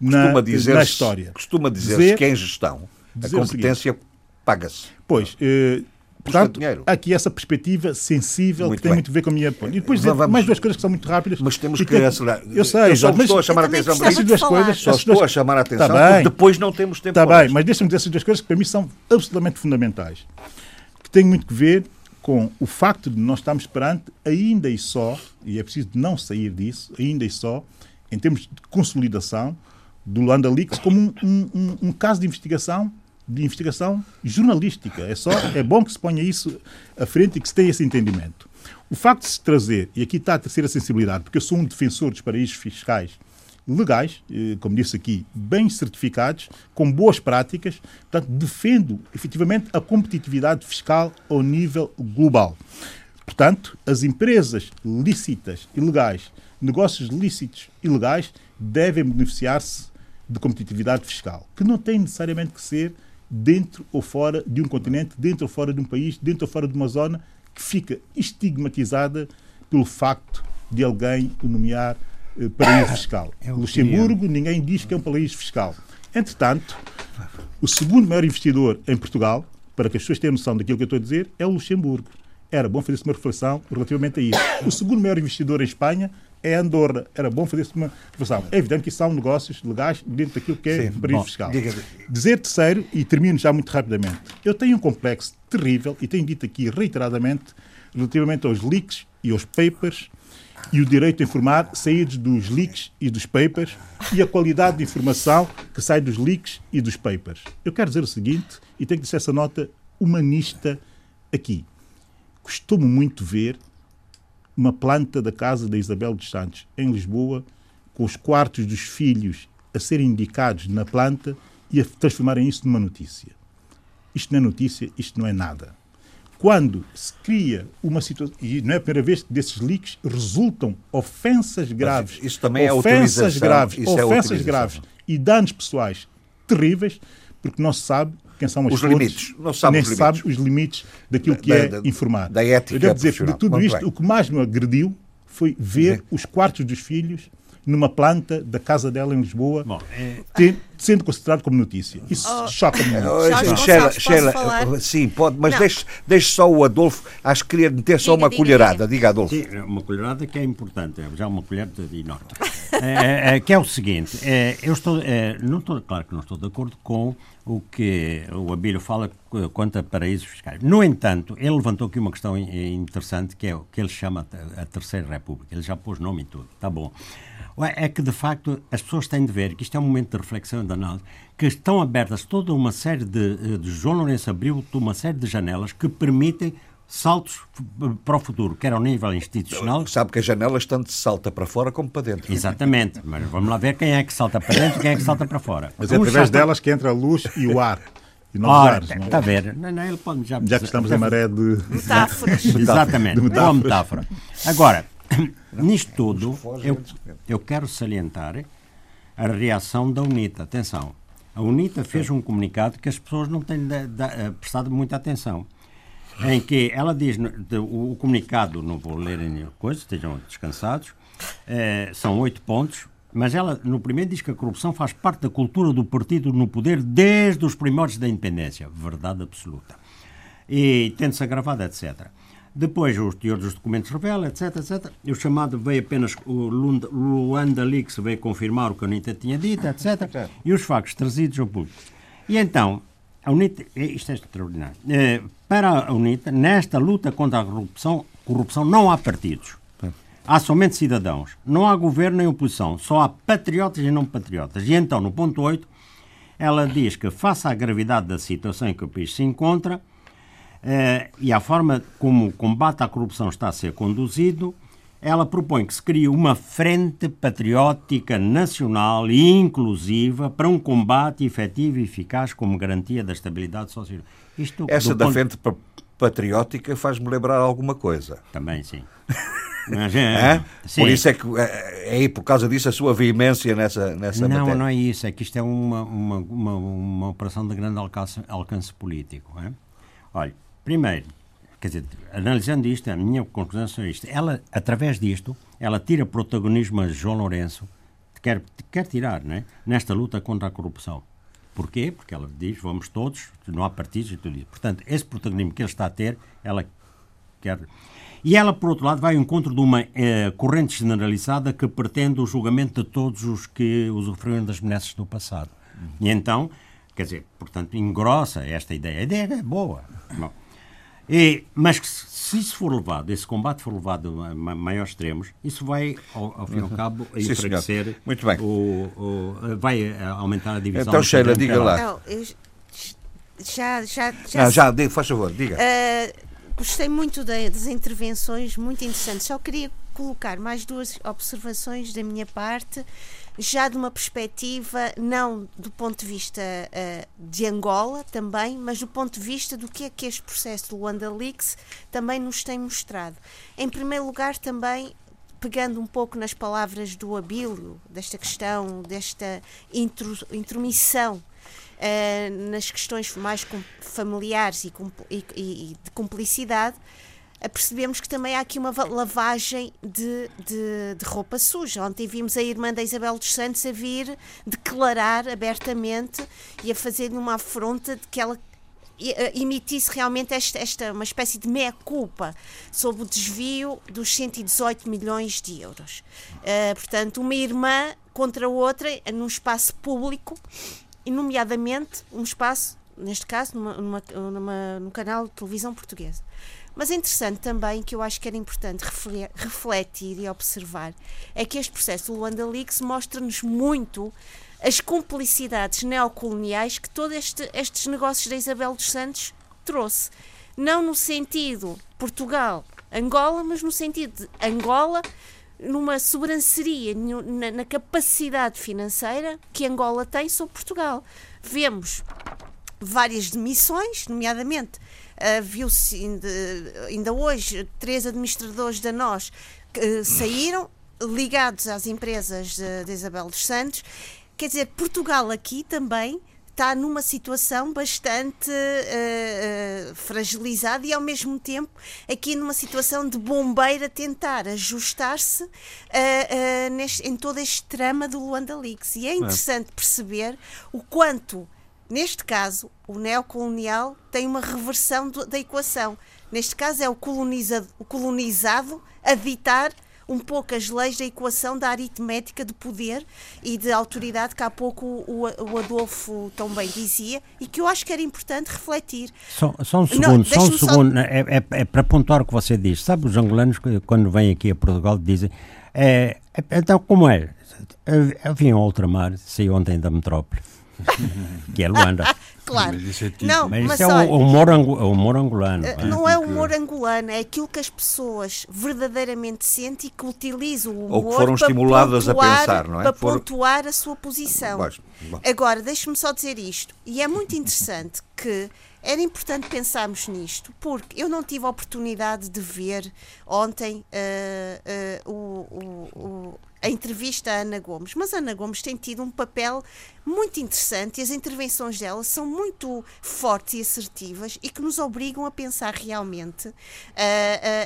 na, dizer na história. Costuma dizer-se dizer, que em gestão a competência paga-se. Pois, eh, Portanto, aqui essa perspectiva sensível muito que tem bem. muito a ver com a minha. E depois dizer vamos... mais duas coisas que são muito rápidas. Mas temos que acelerar. Eu sei, eu só mas estou a chamar a atenção para essas duas coisas. Só estou a chamar a atenção tá porque depois não temos tempo Está bem, mas deixa-me dizer essas duas coisas que para mim são absolutamente fundamentais. Que têm muito que ver com o facto de nós estarmos perante, ainda e só, e é preciso não sair disso, ainda e só, em termos de consolidação do Landa Leaks como um, um, um, caso de investigação de investigação jornalística. É só é bom que se ponha isso à frente e que se tenha esse entendimento. O facto de se trazer, e aqui está a terceira sensibilidade, porque eu sou um defensor dos paraísos fiscais legais, eh, como disse aqui, bem certificados, com boas práticas. Portanto, defendo efetivamente a competitividade fiscal ao nível global. Portanto, as empresas lícitas e legais, negócios lícitos e legais, devem beneficiar-se de competitividade fiscal, que não tem necessariamente que ser dentro ou fora de um continente, dentro ou fora de um país, dentro ou fora de uma zona que fica estigmatizada pelo facto de alguém nomear paraíso fiscal. É Luxemburgo, ninguém diz que é um paraíso fiscal. Entretanto, o segundo maior investidor em Portugal, para que as pessoas tenham noção daquilo que eu estou a dizer, é o Luxemburgo. Era bom fazer-se uma reflexão relativamente a isso. O segundo maior investidor em Espanha é Andorra. Era bom fazer-se uma reflexão. É evidente que isso são negócios legais dentro daquilo que é Sim, paraíso fiscal. Dizer terceiro, e termino já muito rapidamente, eu tenho um complexo terrível, e tenho dito aqui reiteradamente, relativamente aos leaks e aos papers e o direito a informar saídos dos leaks e dos papers e a qualidade de informação que sai dos leaks e dos papers. Eu quero dizer o seguinte, e tenho que dizer essa nota humanista aqui. Costumo muito ver uma planta da casa da Isabel dos Santos, em Lisboa, com os quartos dos filhos a serem indicados na planta e a transformarem isso numa notícia. Isto não é notícia, isto não é nada. Quando se cria uma situação, e não é a primeira vez que desses leaks resultam ofensas graves, isso também é ofensas graves, isso é ofensas utilização. graves e danos pessoais terríveis, porque não se sabe quem são as Os fontes, limites. Não se sabe nem os se limites. sabe os limites daquilo que Da- é da- informado. da ética Eu devo dizer que de tudo Muito isto, bem. o que mais me agrediu foi ver os quartos dos filhos numa planta da casa dela em Lisboa, Bom, é- ter- sendo considerado como notícia. Isso choca-me muito. Oh, Jorge Gonçalves, Sheila, posso Sheila, falar? uh, sim, pode, mas deixe, deixe só o Adolfo, acho que queria meter só Diga, uma diga, colherada. diga. Diga, Adolfo. Sim, é uma colherada que é importante, é já uma colher de enorme. <laughs> É, é, que é o seguinte, é, eu estou, é, não estou, claro que não estou de acordo com o que o Abílio fala qu- quanto a paraísos fiscais. No entanto, ele levantou aqui uma questão in- interessante que é o que ele chama a Terceira República. Ele já pôs nome em tudo, está bom. É que, de facto, as pessoas têm de ver que isto é um momento de reflexão de análise, que estão abertas toda uma série de, eh, de João Lourenço abriu uma série de janelas que permitem saltos f- para o futuro, quer ao nível institucional, Sabe que as janelas tanto se salta para fora como para dentro. Exatamente, mas vamos lá ver quem é que salta para dentro e quem é que salta para fora. Mas é através delas que entra a luz e o ar. E novos Ora, ares. é? está a ver? Não, não, ele pode já, Já que estamos em maré de. Metáforas. <laughs> Exatamente, de boa metáforas. metáfora. Agora, <clears throat> nisto tudo, eu, eu quero salientar a reação da UNITA. Atenção, a UNITA fez um comunicado que as pessoas não têm eh, prestado muita atenção. Em que ela diz, o, o comunicado, não vou ler em coisa, estejam descansados, eh, são oito pontos, mas ela no primeiro diz que a corrupção faz parte da cultura do partido no poder desde os primórdios da independência. Verdade absoluta e tendo-se agravado, etc. Depois, os teores dos documentos revela, etc, etc. O chamado veio apenas, o Lund- Luanda Leaks veio confirmar o que a UNITA tinha dito, etc. E os factos trazidos ao público. E então, a UNITA, isto é extraordinário. Eh, para a UNITA, nesta luta contra a corrupção, corrupção não há partidos. Há somente cidadãos. Não há governo nem oposição. Só há patriotas e não patriotas. E então, no ponto 8, ela diz que, face à gravidade da situação em que o país se encontra e à forma como o combate à corrupção está a ser conduzido, ela propõe que se crie uma frente patriótica nacional e inclusiva para um combate efetivo e eficaz como garantia da estabilidade social. Isto, Essa da ponto- frente pa- patriótica faz-me lembrar alguma coisa. Também, sim. <laughs> Mas, é. Por isso é que é, é aí por causa disso a sua veemência nessa, nessa Não, matéria. não é isso. É que isto é uma, uma, uma, uma operação de grande alcance, alcance político. é? Olha, primeiro, quer dizer, analisando isto, a minha conclusão é isto. Ela, através disto, ela tira protagonismo a João Lourenço, quer, quer tirar, né? nesta luta contra a corrupção. Porquê? Porque ela diz, vamos todos, não há partidos e tudo isso. Portanto, esse protagonismo que ele está a ter, ela quer... E ela, por outro lado, vai ao encontro de uma eh, corrente generalizada que pretende o julgamento de todos os que usufruíram das benesses do passado. E então, quer dizer, portanto, engrossa esta ideia. A ideia é boa. Bom. E, mas se se isso for levado, esse combate for levado a ma- maiores extremos, isso vai, ao, ao fim e ao cabo, Sim, senhor. enfraquecer, Muito bem. O, o- vai aumentar a divisão. Então, do Sheila, diga lá. Não, já, já, já, Não, já, diga, faz favor, diga. Ah, gostei muito da- das intervenções, muito interessantes. Só queria colocar mais duas observações da minha parte, já de uma perspectiva, não do ponto de vista ah, de Angola também, mas do ponto de vista do que é que este processo do Luanda Leaks também nos tem mostrado. Em primeiro lugar, também pegando um pouco nas palavras do Abílio, desta questão, desta intro- intromissão eh, nas questões mais familiares e, e- e de cumplicidade, percebemos que também há aqui uma va- lavagem de, de- de roupa suja. Ontem vimos a irmã da Isabel dos Santos a vir declarar abertamente e a fazer uma afronta de que ela eh, emitisse realmente esta, esta uma espécie de meia-culpa sobre o desvio dos 118 milhões de euros. Eh, portanto, uma irmã contra outra num espaço público, e nomeadamente um espaço, neste caso, numa, numa, numa- num canal de televisão portuguesa. Mas é interessante também, que eu acho que era importante refle- refletir e observar, é que este processo do Luanda Leaks mostra-nos muito as cumplicidades neocoloniais que todos este, estes negócios da Isabel dos Santos trouxe. Não no sentido Portugal, Angola, mas no sentido de Angola numa sobranceria na, na capacidade financeira que Angola tem sobre Portugal. Vemos várias demissões, nomeadamente viu-se ainda, ainda, hoje três administradores da nós uh, saíram ligados às empresas de, de Isabel dos Santos. Quer dizer, Portugal aqui também está numa situação bastante uh, uh, fragilizada e ao mesmo tempo aqui numa situação de bombeira tentar ajustar-se uh, em todo este trama do Luanda Leaks. E é, é. interessante é. perceber o quanto, neste caso, o neocolonial tem uma reversão do, da equação. Neste caso é o colonizado, o colonizado a ditar um pouco as leis da equação da aritmética de poder e de autoridade que há pouco o, o Adolfo tão bem dizia e que eu acho que era importante refletir. Só, só um segundo, Não, só um segundo, só... É, é, é, para pontuar o que você diz. Sabe, os angolanos, quando vêm aqui a Portugal, dizem: é, é então, como é? Eu vim ao ultramar, saí ontem da metrópole. <laughs> que é Luanda. claro. Mas isso é, tipo, não, mas mas é olha, o, humor humor angolano. Uh, não é o humor angolano, é aquilo que as pessoas verdadeiramente sentem e que utilizam o humor Ou que foram estimuladas pontuar, a pensar, não é? Para pontuar a sua posição. Agora, deixe-me só dizer isto, e é muito interessante que era importante pensarmos nisto, porque eu não tive a oportunidade de ver ontem uh, uh, o, o, a entrevista à Ana Gomes, mas a Ana Gomes tem tido um papel muito interessante e as intervenções dela são muito fortes e assertivas e que nos obrigam a pensar realmente uh,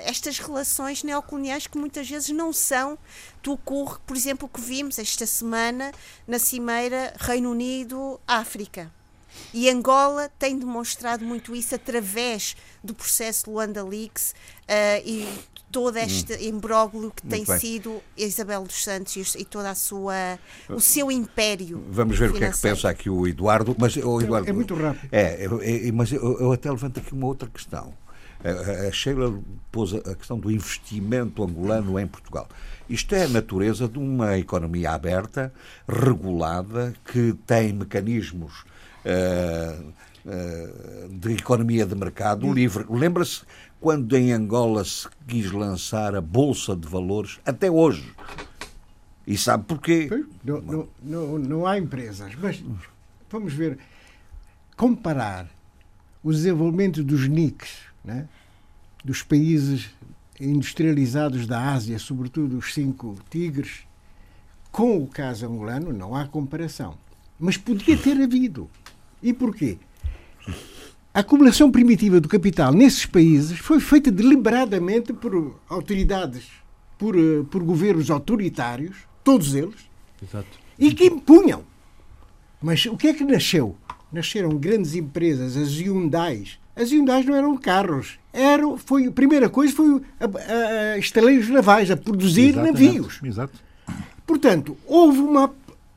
estas relações neocoloniais que muitas vezes não são do curro, por exemplo, que vimos esta semana na Cimeira Reino Unido-África. E Angola tem demonstrado muito isso através do processo Luanda Leaks uh, e todo este hum. imbróglio que Muito tem bem. sido Isabel dos Santos e toda a sua o seu império. Vamos ver financeiro. o que é que pensa aqui o Eduardo, mas o Eduardo é muito rápido. É, é mas eu, eu, até levanto aqui uma outra questão. A Sheila pôs a questão do investimento angolano em Portugal. Isto é a natureza de uma economia aberta, regulada, que tem mecanismos de economia de mercado livre. Lembra-se quando em Angola se quis lançar a Bolsa de Valores, até hoje. E sabe porquê? Não, não, não, não há empresas, mas vamos ver, comparar o desenvolvimento dos NICs, né, dos países industrializados da Ásia, sobretudo os cinco tigres, com o caso angolano, não há comparação. Mas podia ter havido. E porquê? A acumulação primitiva do capital nesses países foi feita deliberadamente por autoridades, por, eh, por governos autoritários, todos eles, Exato. e que impunham. Mas o que é que nasceu? Nasceram grandes empresas, as Hyundais. As Hyundais não eram carros, eram, foi, a primeira coisa foi a, a, a estaleiros navais, a produzir Exatamente. navios. Exato. Portanto, houve uma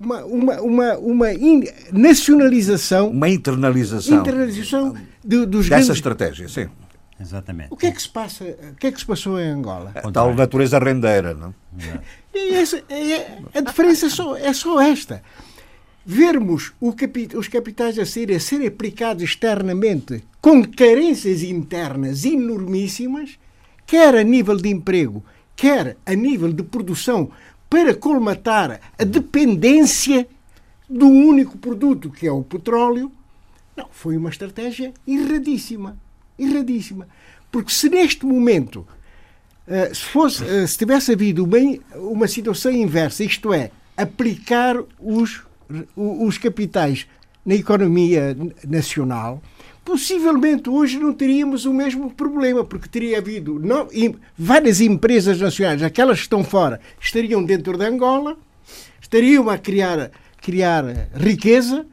uma, uma, uma, uma in, nacionalização. Uma internalização. Internalização de, dos Dessa grandes... estratégia, sim. Exatamente. O que é que se passa? O que é que se passou em Angola? A tal natureza rendeira, não? <laughs> E essa, é, a diferença é só, é só esta. Vermos capit, os capitais a serem, a serem aplicados externamente com carências internas enormíssimas, quer a nível de emprego, quer a nível de produção para colmatar a dependência do único produto que é o petróleo, não, foi uma estratégia erradíssima. Erradíssima. Porque se neste momento, eh, se, fosse, eh, se tivesse havido uma, uma situação inversa, isto é, aplicar os, os capitais na economia nacional, possivelmente hoje não teríamos o mesmo problema, porque teria havido não, várias empresas nacionais, aquelas que estão fora, estariam dentro de Angola, estariam a criar, criar riqueza,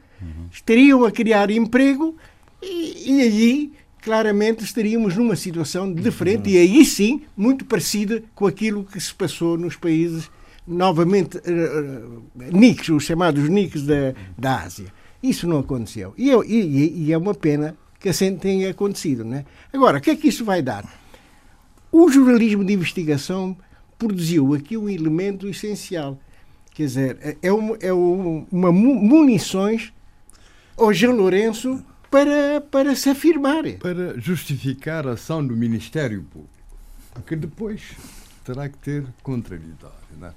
estariam a criar emprego e, e aí claramente estaríamos numa situação diferente e aí sim muito parecida com aquilo que se passou nos países novamente uh, NICs, os chamados NICs da, da Ásia. Isso não aconteceu. E, é, e, e é uma pena que assim tenha acontecido. Né? Agora, o que é que isso vai dar? O jornalismo de investigação produziu aqui um elemento essencial. Quer dizer, é, é uma, é uma munições ao Jean Lourenço para, para se afirmar. Para justificar a ação do Ministério Público. Porque depois terá que ter contraditório. Não é?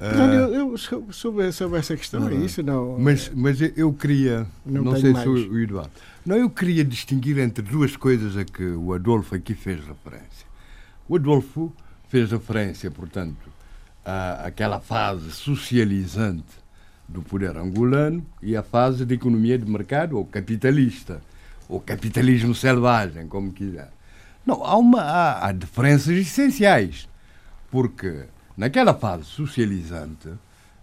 Portanto, eu, eu sobre, sobre essa questão, é isso não. Mas, mas eu queria, Não não, sei mais. se o o Eduardo, não, eu queria distinguir entre duas coisas a que o Adolfo aqui fez referência. O Adolfo fez referência, portanto, à, àquela fase socializante do poder angolano e à fase de economia de mercado ou capitalista, ou capitalismo selvagem, como quiser. Não, há, uma, há, há diferenças essenciais, porque naquela fase socializante,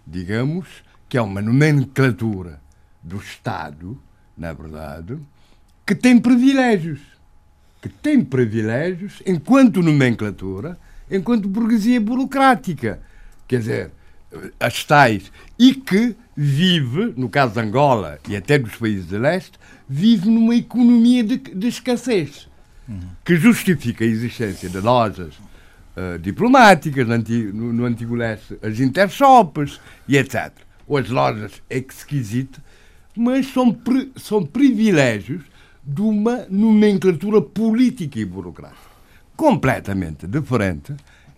digamos que é uma nomenclatura do Estado, na verdade, que tem privilégios. Que tem privilégios enquanto nomenclatura, enquanto burguesia burocrática. Quer dizer, as tais. E que vive, no caso de Angola e até dos países de leste, vive numa economia de, de escassez que justifica a existência de lojas eh, diplomáticas no, anti- no- no antigo leste, as intershops e etc. Ou as lojas exquisitas, mas são, pri- são privilégios de uma nomenclatura política e burocrática. Completamente diferente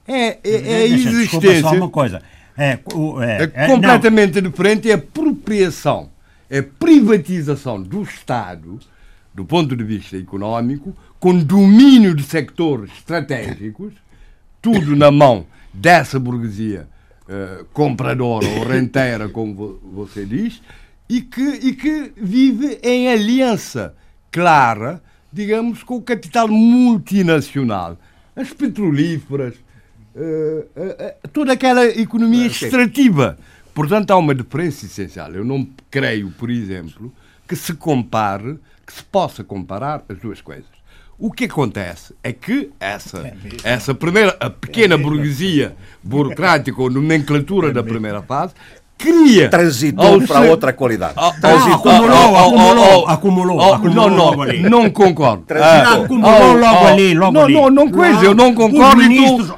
é, é, é a Deixa- Desculpa existência só uma coisa. É, o- é, é é, não, completamente diferente é a apropriação, é a privatização do Estado, do ponto de vista económico, com domínio de sectores estratégicos, tudo na mão dessa burguesia eh, compradora ou renteira, como vo- você diz, e que, e que vive em aliança clara, digamos, com o capital multinacional, as petrolíferas, eh, eh, toda aquela economia extrativa. Portanto, há uma diferença essencial. Eu não creio, por exemplo, que se compare, que se possa comparar as duas coisas. O que acontece é que essa, essa primeira, a pequena burguesia burocrática ou nomenclatura da primeira fase cria. Transitou para ser- outra qualidade. ao- acumulou, ao- ao- acumulou, acumulou, acumulou Não, não, não concordo. Transitou. Acumulou logo ali, logo não, ali. Não, não, coisa, eu não concordo e ministros-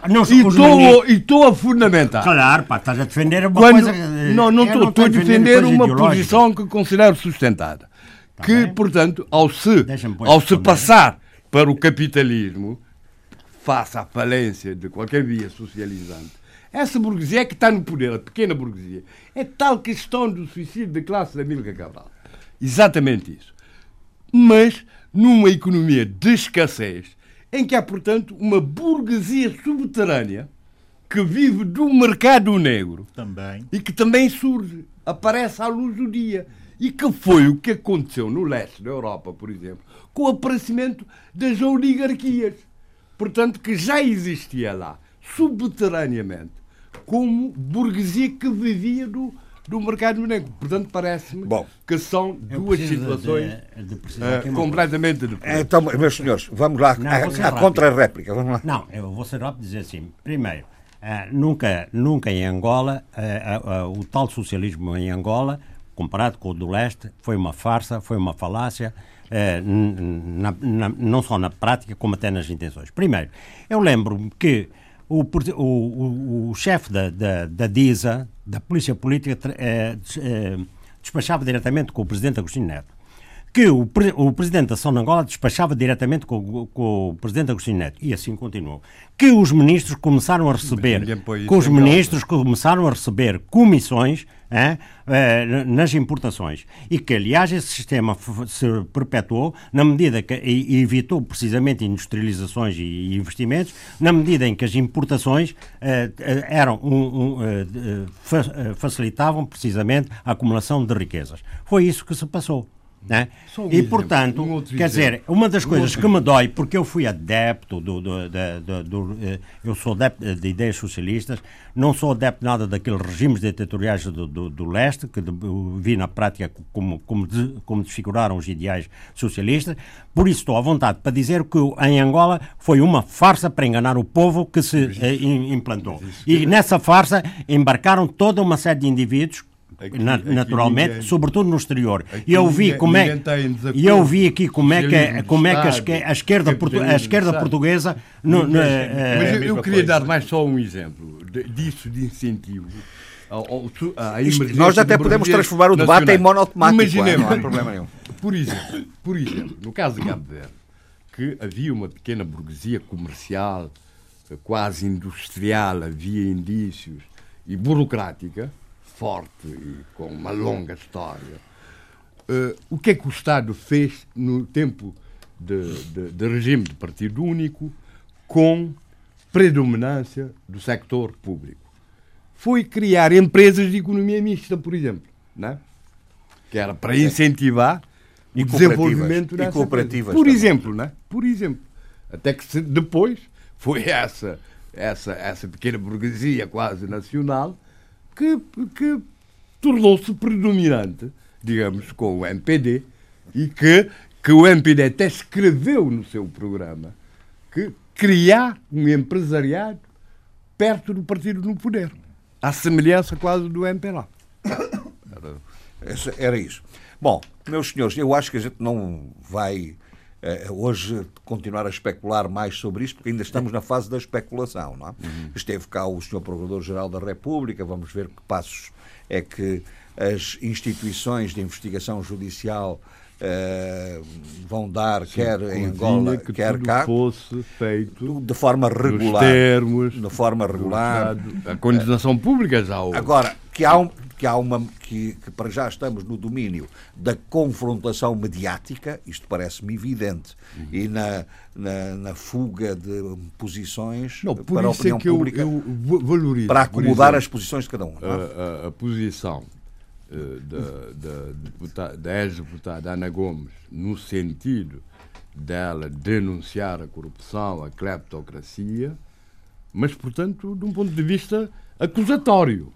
estou- a fundamentar. Claro, pá, estás a defender uma Quando, coisa. não, não estou, estou a defender uma posição que considero sustentada. que, bem. portanto, ao se, ao se passar para o capitalismo, face à falência de qualquer via socializante, essa burguesia é que está no poder, a pequena burguesia, é tal questão do suicídio de classe da Milka Cabral. Exatamente isso. Mas numa economia de escassez, em que há, portanto, uma burguesia subterrânea que vive do mercado negro Também. e que também surge, aparece à luz do dia. E que foi o que aconteceu no leste da Europa, por exemplo, com o aparecimento das oligarquias. Portanto, que já existia lá, subterraneamente, como burguesia que vivia do, do mercado negro. Portanto, parece-me que são duas situações de- de precisar coisa. completamente diferentes. Então, meus senhores, vamos lá Não, à- contra-réplica. Vamos lá. Não, eu vou ser rápido e dizer assim. Primeiro, eh, nunca, nunca em Angola, eh, o tal socialismo em Angola, comparado com o do leste, foi uma farsa, foi uma falácia, na- na- não só na prática, como até nas intenções. Primeiro, eu lembro-me que o, o, o- o chefe da, da, da DISA, da Polícia Política, eh, eh, despachava diretamente com o presidente Agostinho Neto que o, pre- o presidente da Ação de Angola despachava diretamente com, o- com o presidente Agostinho Neto. E assim continuou. Que os ministros começaram a receber, que os ministros começaram a receber comissões hein, eh, nas importações. E que, aliás, esse sistema se perpetuou na medida que evitou precisamente industrializações e, investimentos, na medida em que as importações eh, eh, eram um- um, fa- facilitavam precisamente a acumulação de riquezas. Foi isso que se passou. Né? Um E, exemplo, portanto, um quer exemplo. dizer, uma das Um coisas outro que me dói, porque eu fui adepto do, do, do- do, eh, eu sou adepto de ideias socialistas, não sou adepto nada daqueles regimes ditatoriais do, leste, que de- vi na prática como, como, des- como desfiguraram os ideais socialistas, por isso estou à vontade para dizer que em Angola foi uma farsa para enganar o povo que se eh, im- implantou. E nessa farsa embarcaram toda uma série de indivíduos Aqui- na- aqui naturalmente, ninguém- sobretudo no exterior. aqui E eu vi ninguém- como é em e eu vi aqui como é que como é que a, esquerda a esquerda portuguesa no- no- eh, Mas É eu, eu mesma queria dar mais só um exemplo disso de incentivo. Ao, ao, à Isto- nós até de podemos transformar o debate em nacionais. monotemático. é, Imaginemos, não há problema nenhum. Por exemplo, por exemplo, no caso de Cabo Verde, que havia uma pequena burguesia comercial quase industrial, havia indícios, e burocrática, forte e com uma longa história. Uh, o que é que o Estado fez no tempo de, de, de regime de partido único com predominância do sector público? Foi criar empresas de economia mista, por exemplo, né? que era para incentivar E o desenvolvimento. E cooperativas. Por também. exemplo, né? Por exemplo. Até que depois <laughs> foi essa, essa, essa pequena burguesia quase nacional que, que tornou-se predominante, digamos, com o MPD e que, que o MPD até escreveu no seu programa que criar um empresariado perto do partido no poder. À semelhança quase do MPLA. Esse- Era isso. Bom, meus senhores, eu acho que a gente não vai hoje continuar a especular mais sobre isto, porque ainda estamos na fase da especulação. Não é? Esteve cá o Sr. Procurador-Geral da República, vamos ver que passos é que as instituições de investigação judicial eh, vão dar, quer em Angola, que quer cá, fosse feito de forma regular. termos De forma regular. A condenação pública já houve. Agora, que há, um, que há uma que, que para já estamos no domínio da confrontação mediática, isto parece-me evidente, Uhum. e na, na, na fuga de posições Não, por para a isso opinião é que eu, pública, eu va- valorizo. para acomodar as posições de cada um. é? a, a- a posição eh, da, da, da ex-deputada Ana Gomes no sentido dela denunciar a corrupção, a cleptocracia, mas, portanto, de um ponto de vista acusatório.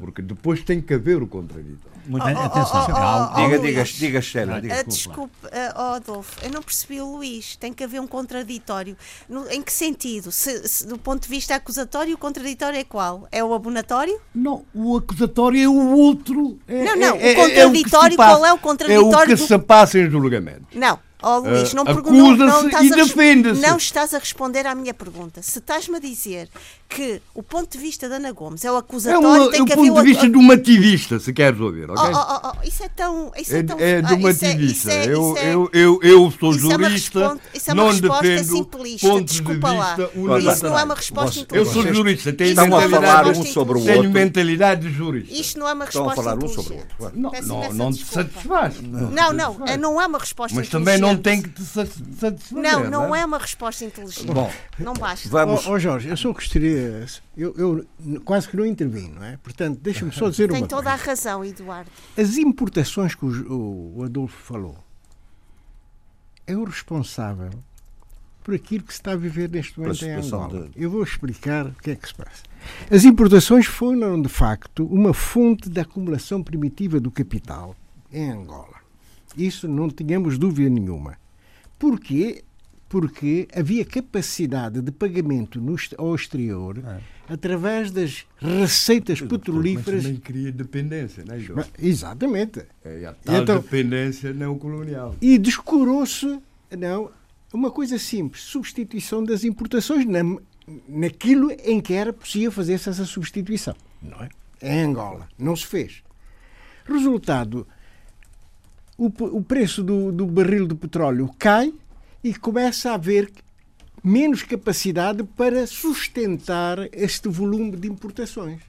Porque depois tem que haver o contraditório. Muito Oh, bem, oh, atenção. oh, oh, oh, diga, oh, diga, diga, Sheila, diga. Ah, desculpe, ah, oh, Adolfo, eu não percebi o Luís. Tem que haver um contraditório. No- em que sentido? Se, se do ponto de vista acusatório, o contraditório é qual? É o abonatório? Não, o acusatório é o outro. É, Não, não, é- o é- é contraditório, se passa- qual é o contraditório É o que do- se passa em julgamento. Não. Oh, Luís, não. Não, não estás e a defende-se. Não estás a responder à minha pergunta. Se estás-me a dizer que o ponto de vista da Ana Gomes é o É, acusatório, uma, tem é o que haver ponto o de vista de um ativista, se queres ouvir, ok? Oh, oh, oh, oh, isso é tão. Isso é, É, tão é de ah, um isso é- ativista. é- eu, é- eu, eu, eu sou isso é uma jurista, respon- isso é uma não resposta defendo simplista, pontos desculpa de lá. vista Isso não é uma resposta Você- Eu inteligente. sou jurista, tenho estão a mentalidade, falar um resposta sobre o inteligente. tenho outro. mentalidade de jurista. Isto não é uma Estão a resposta falar um sobre o inteligente. outro. Não, não, não te satisfaz. Não, não, é- não é uma resposta Mas inteligente. também não tem que te sa- satisfazer. Não, não é? é uma resposta inteligente. Bom, não basta. vamos. Ó ó, Jorge, eu só gostaria. Eu, eu quase que não intervino, não é? Portanto, deixa-me só dizer Tem uma toda a coisa. razão, Eduardo. As importações que o, o- Adolfo falou é o responsável por aquilo que se está a viver neste momento em Angola. de- Eu vou explicar o que é que se passa. As importações foram, de facto, uma fonte de acumulação primitiva do capital em Angola. Isso não tínhamos dúvida nenhuma. Porquê? Porque havia capacidade de pagamento no, ao exterior através das receitas Mas petrolíferas. também cria dependência, não é, João? Mas- Exatamente. É a tal Então- dependência neocolonial. E descurou-se não, uma coisa simples, substituição das importações na, naquilo em que era possível fazer essa substituição. Não é? Em Angola. Não se fez. Resultado, o, o preço do, do barril de petróleo cai e começa a haver menos capacidade para sustentar este volume de importações.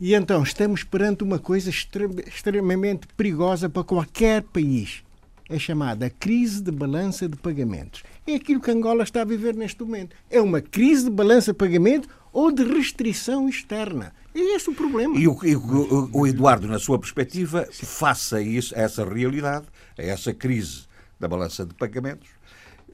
E então estamos perante uma coisa extrem- extremamente perigosa para qualquer país. É chamada crise de balança de pagamentos. É aquilo que Angola está a viver neste momento. É uma crise de balança de pagamento ou de restrição externa. É esse o problema. E o, e o- o Eduardo, na sua perspectiva, face a, isso, a essa realidade, a essa crise da balança de pagamentos,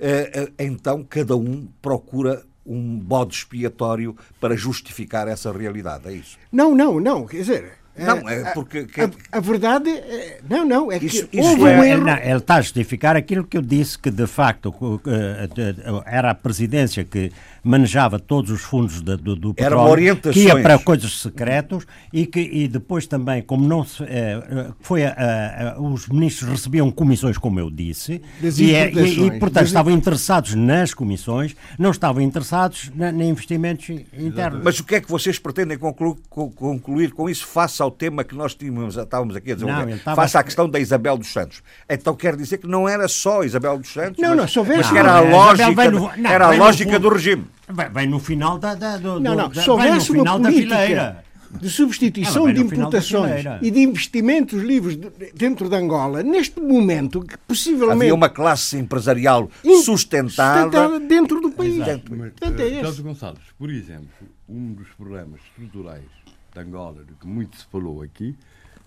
eh, eh, então cada um procura um bode expiatório para justificar essa realidade. É isso? Não, não, não. Quer dizer. Não, é, é porque. a, a verdade. é- não, não. É que Isso- isso houve é- um Ele, erro. não, ele está a justificar aquilo que eu disse, que de facto eh, eh, era a presidência que manejava todos os fundos do, do Eram petróleo, que ia para coisas secretos e que e depois também, como não se, eh, eh, foi a- a- os ministros recebiam comissões, como eu disse, e, é- e- e, portanto estavam interessados nas comissões, não estavam interessados na, em investimentos internos. Mas o que é que vocês pretendem conclu- co- concluir com isso face ao tema que nós tínhamos, estávamos aqui a desenvolver? estava face a- à questão da Isabel dos Santos. Então quer dizer que não era só Isabel dos Santos, Não, mas, não, mas que era a lógica, vem no- não, era a vem lógica fundo. do regime. Vai, vai no final da, da, do, Não, não. da, Se vai no final da política fileira. de substituição de importações e de investimentos livres de- dentro de Angola, neste momento, que possivelmente Havia uma classe empresarial in- sustentada. sustentada dentro do país. Exato. Mas, Portanto, é eh, Gonçalves, por exemplo, um dos problemas estruturais de Angola, de que muito se falou aqui,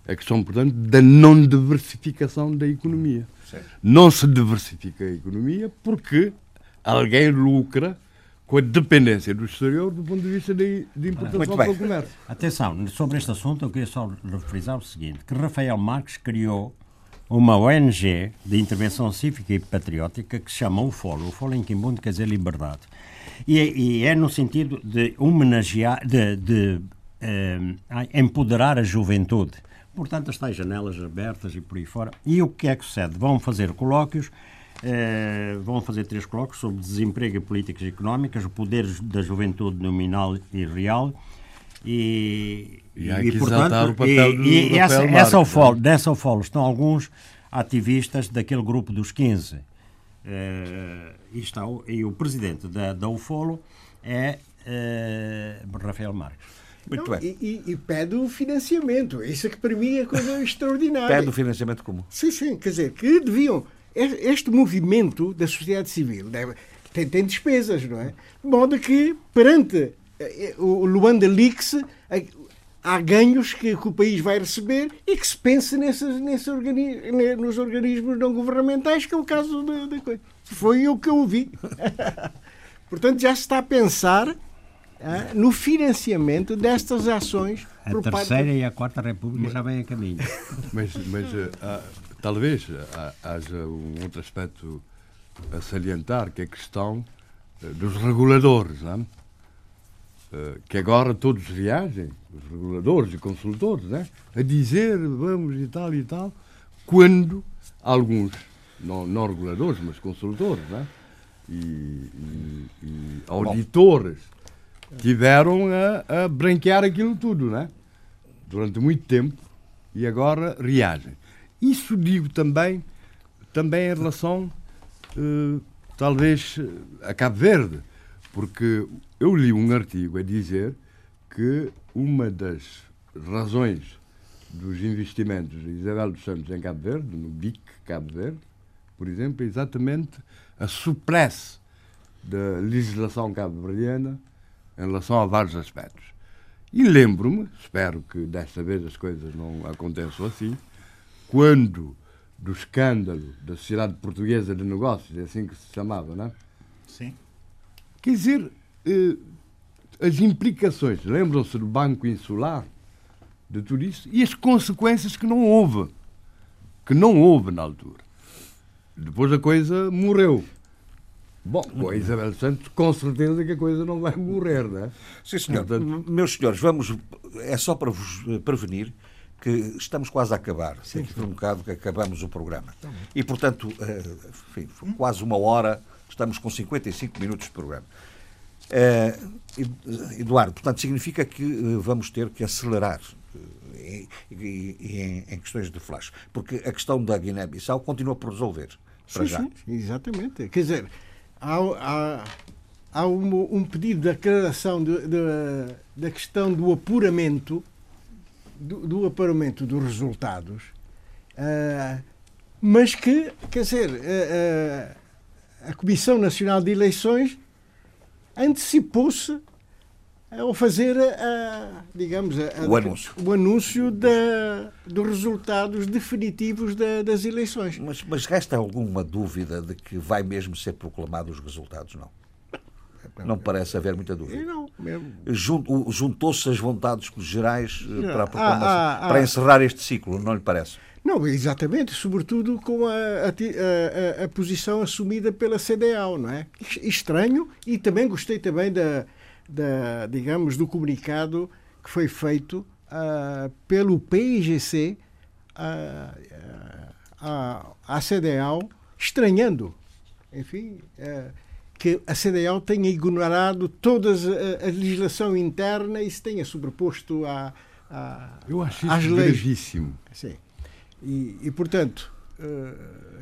é a questão, portanto, da não diversificação da economia. Não se diversifica a economia porque alguém lucra com a dependência do exterior do ponto de vista de, de importação Muito para o comércio. Atenção, sobre este assunto eu queria só frisar o seguinte, que Rafael Marques criou uma ONG de intervenção cívica e patriótica que se chama o FOLO. O FOLO em Quimbundo quer dizer liberdade. E, é- e é no sentido de homenagear, de, de, empoderar a juventude. Portanto, as tais janelas abertas e por aí fora. E o que é que sucede? Vão fazer colóquios, eh, vão fazer três colóquios sobre desemprego e políticas económicas, o poder da juventude nominal e real. E, E que exaltar o papel e, e essa, Rafael essa UFOL, não é? nessa UFOL estão alguns ativistas daquele grupo dos 15. Eh, e, está o, e o presidente da, da UFOLO é eh, Rafael Marques. Muito Não, bem. e, e- pede o financiamento. Isso é que para mim é coisa <laughs> extraordinária. Pede o financiamento comum. Sim, sim, quer dizer, que deviam. es- Este movimento da sociedade civil deve- tem, tem despesas, não é? De modo que, perante eh, o Luanda Leaks, eh, há ganhos que, que o país vai receber e que se pense nesses, nesses organi- ne- nos organismos não governamentais, que é o caso da coisa. Foi o que eu ouvi. <laughs> Portanto, já se está a pensar ah, no financiamento destas ações A por parte terceira e a quarta república já vem a caminho. <laughs> Mas, mas eh, há- talvez haja um outro aspecto a salientar, que é a questão dos reguladores, não é? Eh, que agora todos viagem, os reguladores e consultores, né? a dizer vamos e tal e tal, quando alguns, não, não reguladores, mas consultores, né? e, e- e auditores tiveram a, a branquear aquilo tudo, né? durante muito tempo e agora reagem. Isso digo também, também em relação, eh, talvez, eh, a Cabo Verde, porque eu li um artigo a dizer que uma das razões dos investimentos de Isabel dos Santos em Cabo Verde, no BIC Cabo Verde, por exemplo, é exatamente a supresse da legislação cabo-verdiana em relação a vários aspectos. E lembro-me, espero que desta vez as coisas não aconteçam assim, quando do escândalo da Sociedade Portuguesa de Negócios, é assim que se chamava, não é? Sim. Quer dizer, eh, as implicações, lembram-se do Banco Insular, de tudo isso, e as consequências que não houve, que não houve na altura. Depois a coisa morreu. Bom, com a Isabel Santos, com certeza que a coisa não vai morrer, não é? Sim, senhor. Portanto- Meus senhores, vamos. É só para vos eh, prevenir que estamos quase a acabar. Sim, por um bocado que acabamos o programa. E, portanto, eh, enfim, foi quase uma hora, estamos com 55 minutos de programa. Eh, Ed- Eduardo, portanto, significa que vamos ter que acelerar em, em questões de flash. Porque a questão da Guiné-Bissau continua por resolver. Sim, sim, exatamente. Quer dizer, há, há, há um, um pedido de aclaração de- de- da questão do apuramento do, do apuramento dos resultados, ah, mas que, quer dizer, ah, ah, a Comissão Nacional de Eleições antecipou-se ao fazer, a, digamos, a- O anúncio. o anúncio da, dos resultados definitivos da- das eleições. Mas, mas resta alguma dúvida de que vai mesmo ser proclamado os resultados? Não. Não parece haver muita dúvida. não, Juntou-se as vontades gerais eh, para, Ah, ah, ah. para encerrar este ciclo, não lhe parece? Não, exatamente, sobretudo com a, a a- a- posição assumida pela CDAO, não é? Es- Estranho, e também gostei também da, da digamos, do comunicado que foi feito ah, pelo PIGC à à- à CDAO, estranhando, enfim, ah, que a CDAO tenha ignorado toda a, a legislação interna e se tenha sobreposto à, à- Eu acho às isso leis. gravíssimo. Sim. E, e, portanto,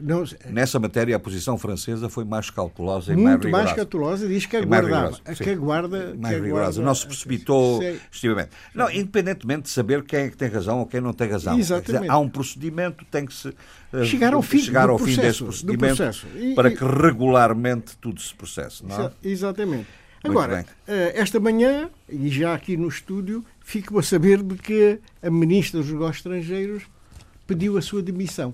não, Nessa matéria, a posição francesa foi mais cautelosa e muito mais mais rigorosa. cautelosa, diz que E mais aguardava. Que aguarda. mais que rigorosa. aguarda- Não se precipitou Sei. excessivamente. Não, independentemente de saber quem é que tem razão ou quem não tem razão. Quer dizer, Exatamente. há um procedimento, tem que se eh, Chegar ao fim chegar ao fim processo, desse do procedimento processo. E- para que regularmente tudo se processe. Não é? Exa- Exatamente. Muito Agora, bem. eh, esta manhã, e já aqui no estúdio, fico a saber de que a Ministra dos Negócios Estrangeiros pediu a sua demissão.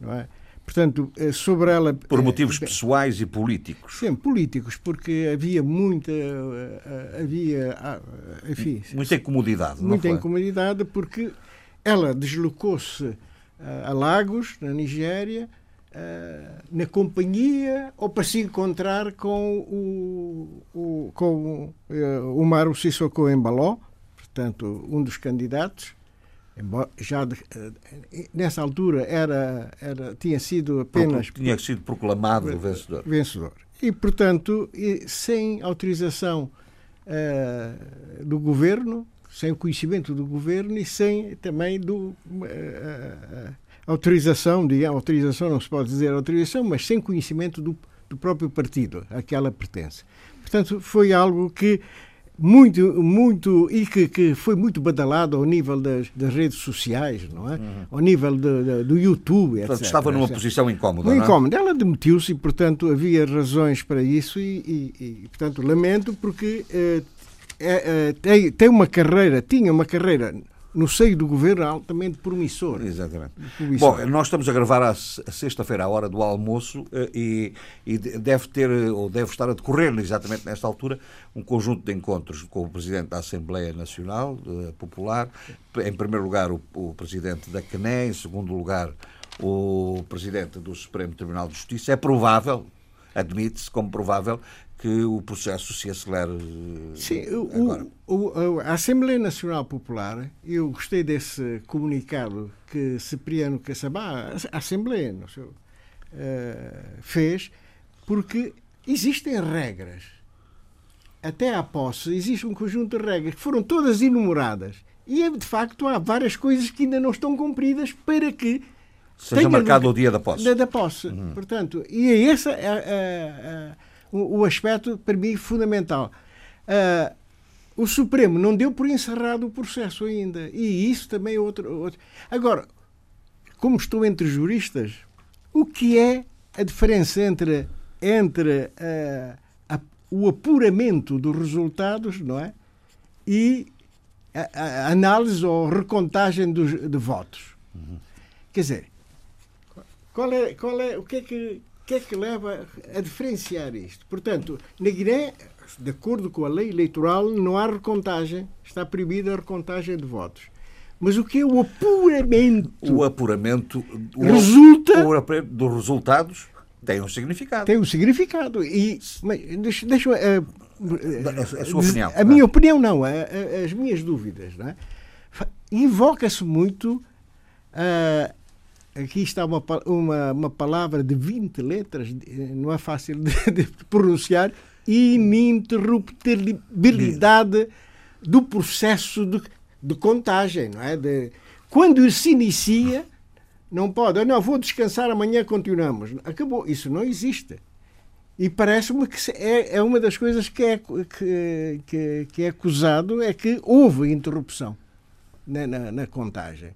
Não é? Portanto, eh, sobre ela. Por eh, motivos bem, pessoais e políticos. Sempre políticos, porque havia muita. eh, havia. ah, Enfim. Muita incomodidade. muita incomodidade, porque ela deslocou-se a Lagos, na Nigéria, na companhia ou para se encontrar com o, o, com o Maru Sissoko Embaló, portanto, um dos candidatos. Embora já de- eh, nessa altura era, era, tinha sido apenas Tinha sido proclamado vencedor. vencedor. E, portanto, sem autorização eh, do governo, sem o conhecimento do governo e sem também do eh, autorização, digamos, autorização não se pode dizer autorização, mas sem conhecimento do, do próprio partido a que ela pertence. Portanto, foi algo que muito, muito e que, que foi muito badalado ao nível das, das redes sociais, não é? Ao nível de- de- do YouTube, Uhum. Portanto, etc. estava numa etc. posição incómoda. Não é? incómodo. Ela demitiu-se e, portanto, havia razões para isso e, e- e, portanto, lamento porque eh, é, é, tem, tem uma carreira, tinha uma carreira no seio do governo altamente promissora. Exatamente. Bom, nós estamos a gravar à se- à sexta-feira, à hora do almoço, eh, e, e de- deve ter, eh, ou deve estar a decorrer exatamente nesta altura, um conjunto de encontros com o Presidente da Assembleia Nacional eh, Popular, em primeiro lugar o, o Presidente da CNE, em segundo lugar o Presidente do Supremo Tribunal de Justiça. É provável, admite-se como provável, que o processo se acelere eh, Sim, agora. o- o- a Assembleia Nacional Popular, eu gostei desse comunicado que Cipriano Caçabá, a Assembleia no seu, eh, fez, porque existem regras. Até à posse existe um conjunto de regras que foram todas enumeradas. E, é, de facto, há várias coisas que ainda não estão cumpridas para que Seja marcado o dia da posse. Da, da posse. Portanto, e é esse é, é, é, o, o aspecto, para mim, fundamental. Ah, o Supremo não deu por encerrado o processo ainda. E isso também é outro. outro. Agora, como estou entre juristas, o que é a diferença entre, entre ah, a- o apuramento dos resultados, não é? E a, a análise ou recontagem dos, de votos. Quer dizer, qual é, qual é, o que é que, que é que leva a diferenciar isto? Portanto, na Guiné, de acordo com a lei eleitoral, não há recontagem, está proibida a recontagem de votos. Mas o que é o apuramento? O apuramento o- Resulta- o apuramento dos resultados tem um significado. Tem um significado. E, deixa, deixa, eh, A- a sua opinião, A é? minha opinião não, a- a- as minhas dúvidas. Não é? Invoca-se muito. ah, aqui está uma, uma, uma palavra de 20 letras, eh, não é fácil de, <laughs> de pronunciar. Ininterruptibilidade do processo de, de contagem, não é? De, quando se inicia, não pode. "Ah, Não, vou descansar, amanhã continuamos. Acabou. Isso não existe. E parece-me que é, é uma das coisas que é, que, que, que é acusado, é que houve interrupção na, na, na contagem.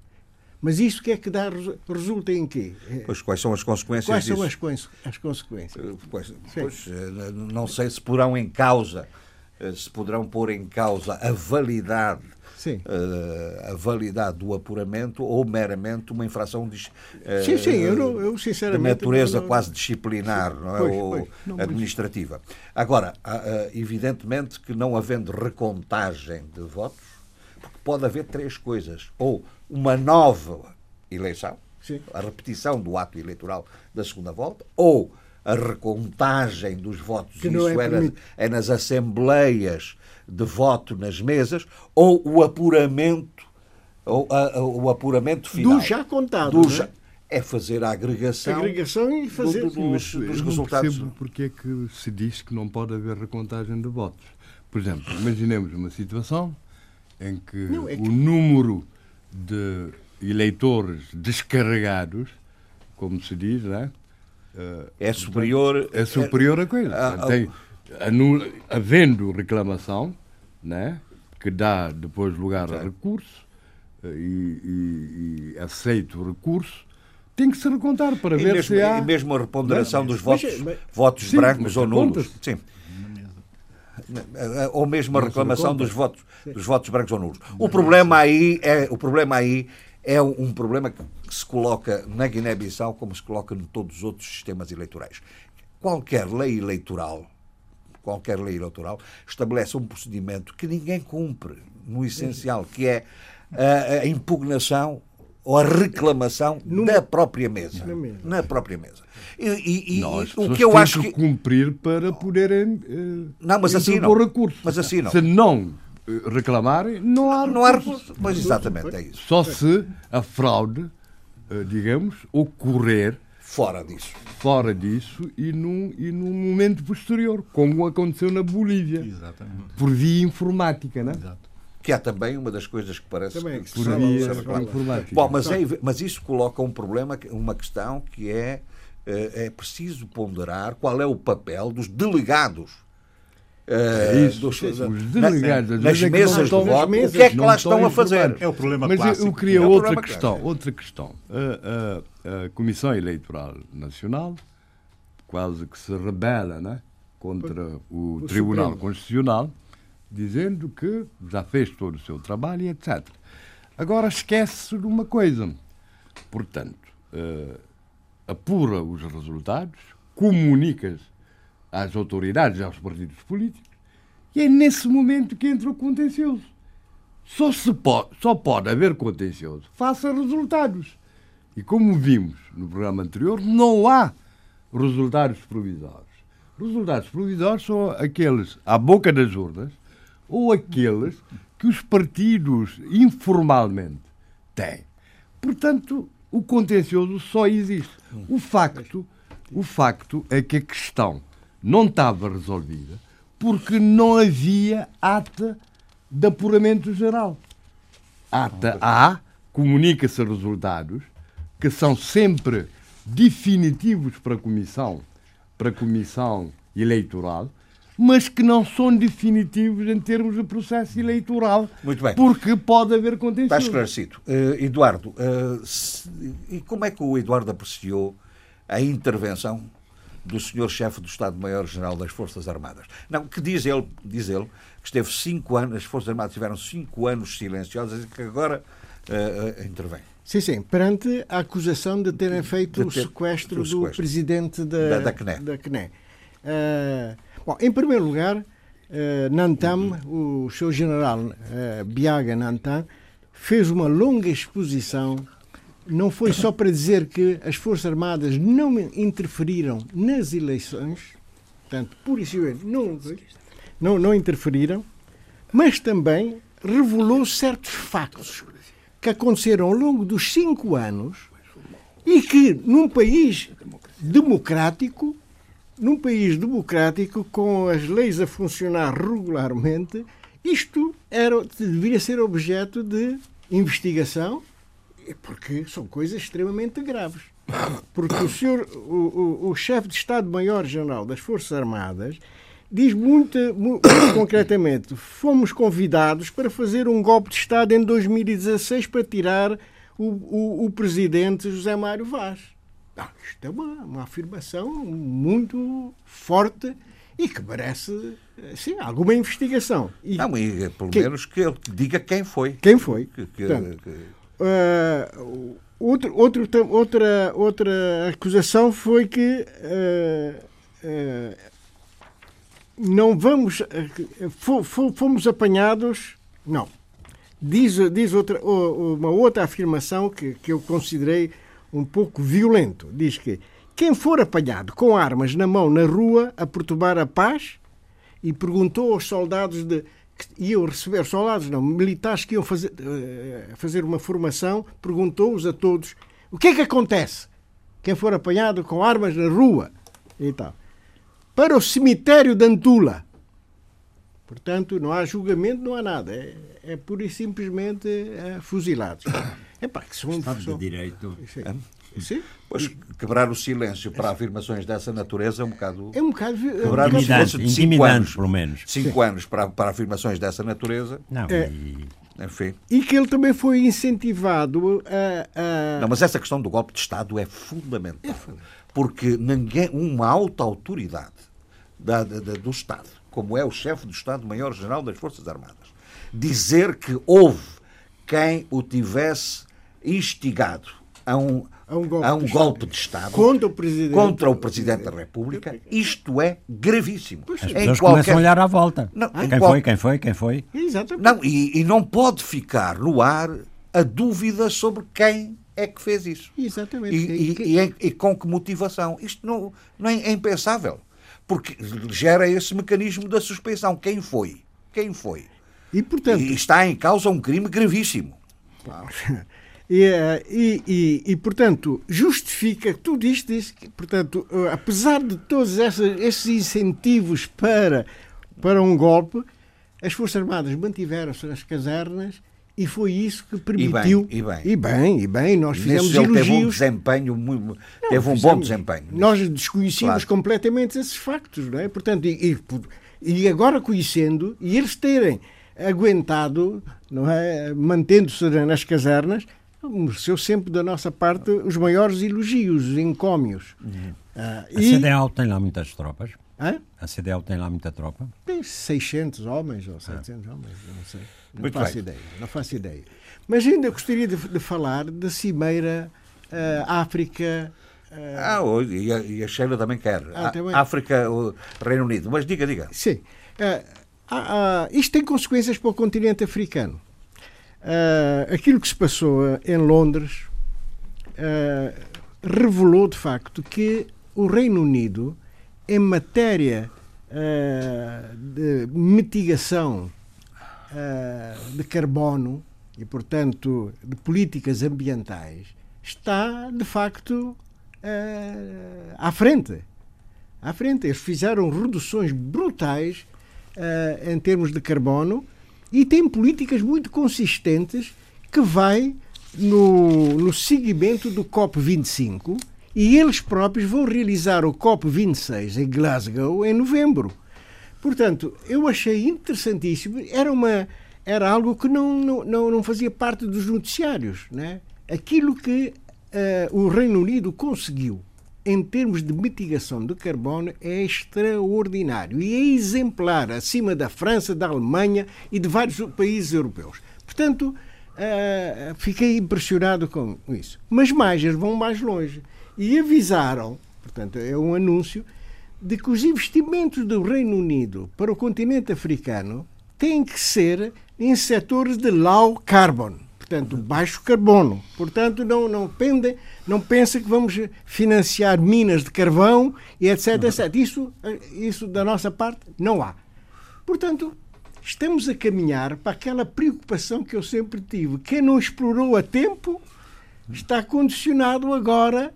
Mas isso que é que dá, resu- resulta em quê? É, Pois, quais são as consequências Quais disso? são as, as consequências? Eh, Pois, pois, eh, não sei se porão em causa, eh, se poderão pôr em causa a validade, Sim. a validade do apuramento ou meramente uma infração de, Sim, sim, eu não- eu de natureza não- quase disciplinar, não é? Pois, ou pois, administrativa. Agora, evidentemente que não havendo recontagem de votos, porque pode haver três coisas, ou uma nova eleição, Sim. a repetição do ato eleitoral da segunda volta, ou a recontagem dos votos, Que isso é é, nas, é nas assembleias de voto nas mesas, ou o apuramento, ou a- a- o apuramento final. Do já contado, Do é? já- é fazer a agregação, Agregação e fazer. do- do- Mas dos, eu dos não resultados. percebo porque é que se diz que não pode haver recontagem de votos. Por exemplo, imaginemos uma situação em que, Não, é que- o número de eleitores descarregados como se diz, né? é superior. É superior a coisa. Ah, Tem, anula, havendo reclamação, né? que dá depois lugar a recurso eh, e, e, e aceita o recurso, tem que se recontar para E ver mesmo, se há. e mesmo a reponderação dos Mas- votos, mas- votos Sim, brancos ou nulos. Sim. Ou mesmo a reclamação dos votos, dos votos brancos ou nulos. O problema aí é, o problema aí é um problema que se coloca na Guiné-Bissau como se coloca em todos os outros sistemas eleitorais. Qualquer lei eleitoral, qualquer lei eleitoral estabelece um procedimento que ninguém cumpre no essencial, que é a, a impugnação ou a reclamação da própria mesa. Na mesa. Na própria mesa. E, e- e- Não, o que eu acho que que. cumprir para poderem eh, Não, mas assim não. recurso. Mas assim não. Se não eh, reclamarem, não há Não há recurso. Pois exatamente, é isso. Só se a fraude, eh, digamos, ocorrer Fora disso. fora disso e num, e num momento posterior, como aconteceu na Bolívia, Exatamente. por via informática, né? Exato. Que é também uma das coisas que parece Também, que que se Por se reclama. informática. Bom, mas, é, mas isso coloca um problema, uma questão que é eh, é preciso ponderar qual é o papel dos delegados. eh, É isso. dos- Os delegados, nas vezes, é que mesas de voto, mesas o que é que lá estão estão a fazer? É o problema Mas eu- clássico. eu queria É outra questão. clássico. Outra questão. A, a- a Comissão Eleitoral Nacional quase que se rebela né, contra o, o Tribunal Supremo. Constitucional, dizendo que já fez todo o seu trabalho e etc. Agora esquece de uma coisa. Portanto, eh, apura os resultados, comunica às autoridades, aos partidos políticos, e é nesse momento que entra o contencioso. Só, se pode, só pode haver contencioso face a resultados. E como vimos no programa anterior, não há resultados provisórios. Resultados provisórios são aqueles à boca das urnas ou aqueles que os partidos informalmente têm. Portanto, o contencioso só existe. O facto, o facto é que a questão não estava resolvida porque não havia ata de apuramento geral. Ata A comunica-se resultados que são sempre definitivos para a comissão, para a comissão eleitoral, mas que não são definitivos em termos de processo eleitoral, Muito bem. porque pode haver Está contencioso. esclarecido. Eh, Eduardo, eh, se- e como é que o Eduardo apreciou a intervenção do senhor chefe do Estado-Maior-General das Forças Armadas? Não, que diz ele, diz ele que esteve cinco anos, as Forças Armadas tiveram cinco anos silenciosas e que agora eh, intervém. Sim, sim. Perante a acusação de terem feito De o ter- sequestro o do sequestro. presidente da, Da- da CNE. da CNE. Ah, bom, em primeiro lugar, ah, Nantam, o seu general ah, Biaga Nantam, fez uma longa exposição. Não foi só para dizer que as Forças Armadas não interferiram nas eleições, portanto, por isso não, não, não interferiram, mas também revelou certos factos que aconteceram ao longo dos cinco anos e que num país democrático, num país democrático com as leis a funcionar regularmente, isto era, deveria ser objeto de investigação, porque são coisas extremamente graves. Porque o senhor, o, o, o chefe de Estado-Maior-General das Forças Armadas diz muito, mu- muito <coughs> concretamente: fomos convidados para fazer um golpe de Estado em 2016 para tirar o, o, o presidente José Mário Vaz. Ah, isto é uma, uma afirmação muito forte e que merece sim, alguma investigação. E Não, e eh, pelo Que- menos que ele diga quem foi. quem foi? Que- que- Portanto, Ah, outro, outro, outra, outra acusação foi que ah, ah, não vamos. fo- fo- fomos apanhados. Não. Diz, diz outra, uma outra afirmação que, que eu considerei um pouco violento. Diz que quem for apanhado com armas na mão na rua a perturbar a paz e perguntou aos soldados de, que iam receber, soldados não, militares que iam fazer, eh, fazer uma formação, perguntou-os a todos o que é que acontece quem for apanhado com armas na rua e tal. Para o cemitério de Antula. Portanto, não há julgamento, não há nada. É, é pura e simplesmente eh, fuzilados. Epá, que são, Estado de Direito. Sim. Sim. Pois, quebrar o silêncio para afirmações dessa natureza é um bocado. É um bocado. é um Quebrar o Intimidante, silêncio de cinco intimidante, anos. pelo menos. Cinco anos para, para afirmações dessa natureza. Não, É. e- Enfim. E que ele também foi incentivado a. a- Não, mas essa questão do golpe de Estado é fundamental. Porque ninguém, uma alta autoridade da- da- da- do Estado, como é o chefe do Estado-Maior-General das Forças Armadas, dizer que houve quem o tivesse instigado a um, A um golpe a um de golpe de Estado Contra o Presidente. contra o Presidente da República, isto é gravíssimo. As Em pessoas qualquer- começam a olhar à volta. Não, em quem qual- foi, quem foi, quem foi? Exatamente. Não, e, e não pode ficar no ar a dúvida sobre quem é que fez isso. Exatamente. E, e- e em- e com que motivação? Isto não, não é, é impensável. Porque gera esse mecanismo da suspeição. Quem foi? Quem foi? E, portanto, E está em causa um crime gravíssimo. <laughs> E, eh, e, e, e, portanto, justifica tudo isto, portanto, eh, apesar de todos essa- esses incentivos para, para um golpe, as Forças Armadas mantiveram-se nas casernas e foi isso que permitiu. e bem. E bem, e bem, nós fizemos Nisso ele teve um elogios. desempenho, muito, teve um bom Fizemos- desempenho. Nós desconhecíamos Claro. completamente esses factos, não é? Portanto, e, e e agora conhecendo, e eles terem aguentado, não é? Mantendo-se nas casernas, mereceu sempre da nossa parte os maiores elogios, os encómios. Ah, A e, CDAO tem lá muitas tropas. Hã? A CDAO tem lá muita tropa. Tem 600 homens ou 700 homens, eu não sei. Não Muito faço bem. ideia, não faço ideia. Mas ainda gostaria de, de falar da Cimeira ah, África. ah, Ah, oh, e, a, e a Sheila também quer. Ah, também. África, o Reino Unido. Mas diga, diga. Sim. Ah, ah, ah, isto tem consequências para o continente africano. Ah, aquilo que se passou ah, em Londres ah, revelou de facto que o Reino Unido, em matéria ah, de mitigação de carbono e, portanto, de políticas ambientais, está de facto à frente à frente. Eles fizeram reduções brutais em termos de carbono e têm políticas muito consistentes que vai no, no seguimento do COP25 e eles próprios vão realizar o COP26 em Glasgow em novembro. Portanto, eu achei interessantíssimo. Era, uma, era algo que não, não, não, fazia parte dos noticiários. Né? Aquilo que eh, o Reino Unido conseguiu em termos de mitigação de carbono é extraordinário e é exemplar acima da França, da Alemanha e de vários países europeus. Portanto, eh, fiquei impressionado com isso. Mas mais, eles vão mais longe e avisaram, portanto, é um anúncio de que os investimentos do Reino Unido para o continente africano têm que ser em setores de low carbon, portanto, baixo carbono. Portanto, não, não, pende, não pensa que vamos financiar minas de carvão e etc, etc. Isso, isso, da nossa parte, não há. Portanto, estamos a caminhar para aquela preocupação que eu sempre tive. Quem não explorou a tempo está condicionado agora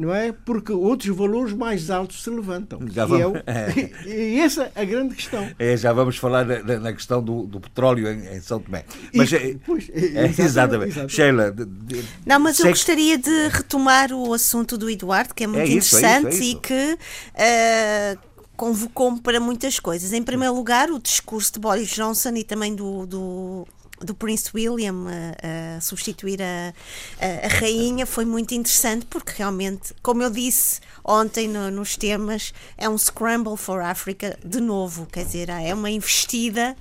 não é? Porque outros valores mais altos se levantam. Já E, é vamos- o- <laughs> <laughs> e essa é a grande questão. É, já vamos falar na, na- questão do, do petróleo em, em São Tomé. E- Mas, é, pois, é, <laughs> exatamente, exatamente. Sheila, de- de- Não, mas eu gostaria de retomar o assunto do Eduardo, que é muito isso, é isso, interessante é isso. e que eh, convocou-me para muitas coisas. Em primeiro lugar, o discurso de Boris Johnson e também do, do, do Prince William a, a substituir a, a, a rainha foi muito interessante porque realmente, como eu disse ontem no- nos temas, é um scramble for Africa de novo, quer dizer, é uma investida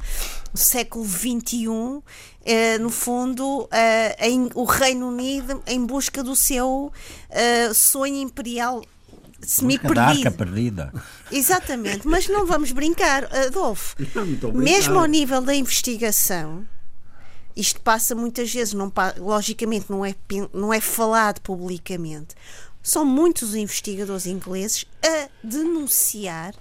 do século XXI, eh, no fundo, eh, em- o Reino Unido em busca do seu eh, sonho imperial semi-perdido. perdida. Exatamente, mas não vamos brincar, Adolfo. Mesmo ao nível da investigação, isto passa muitas vezes, não, logicamente não é, não é falado publicamente. São muitos os investigadores ingleses a denunciar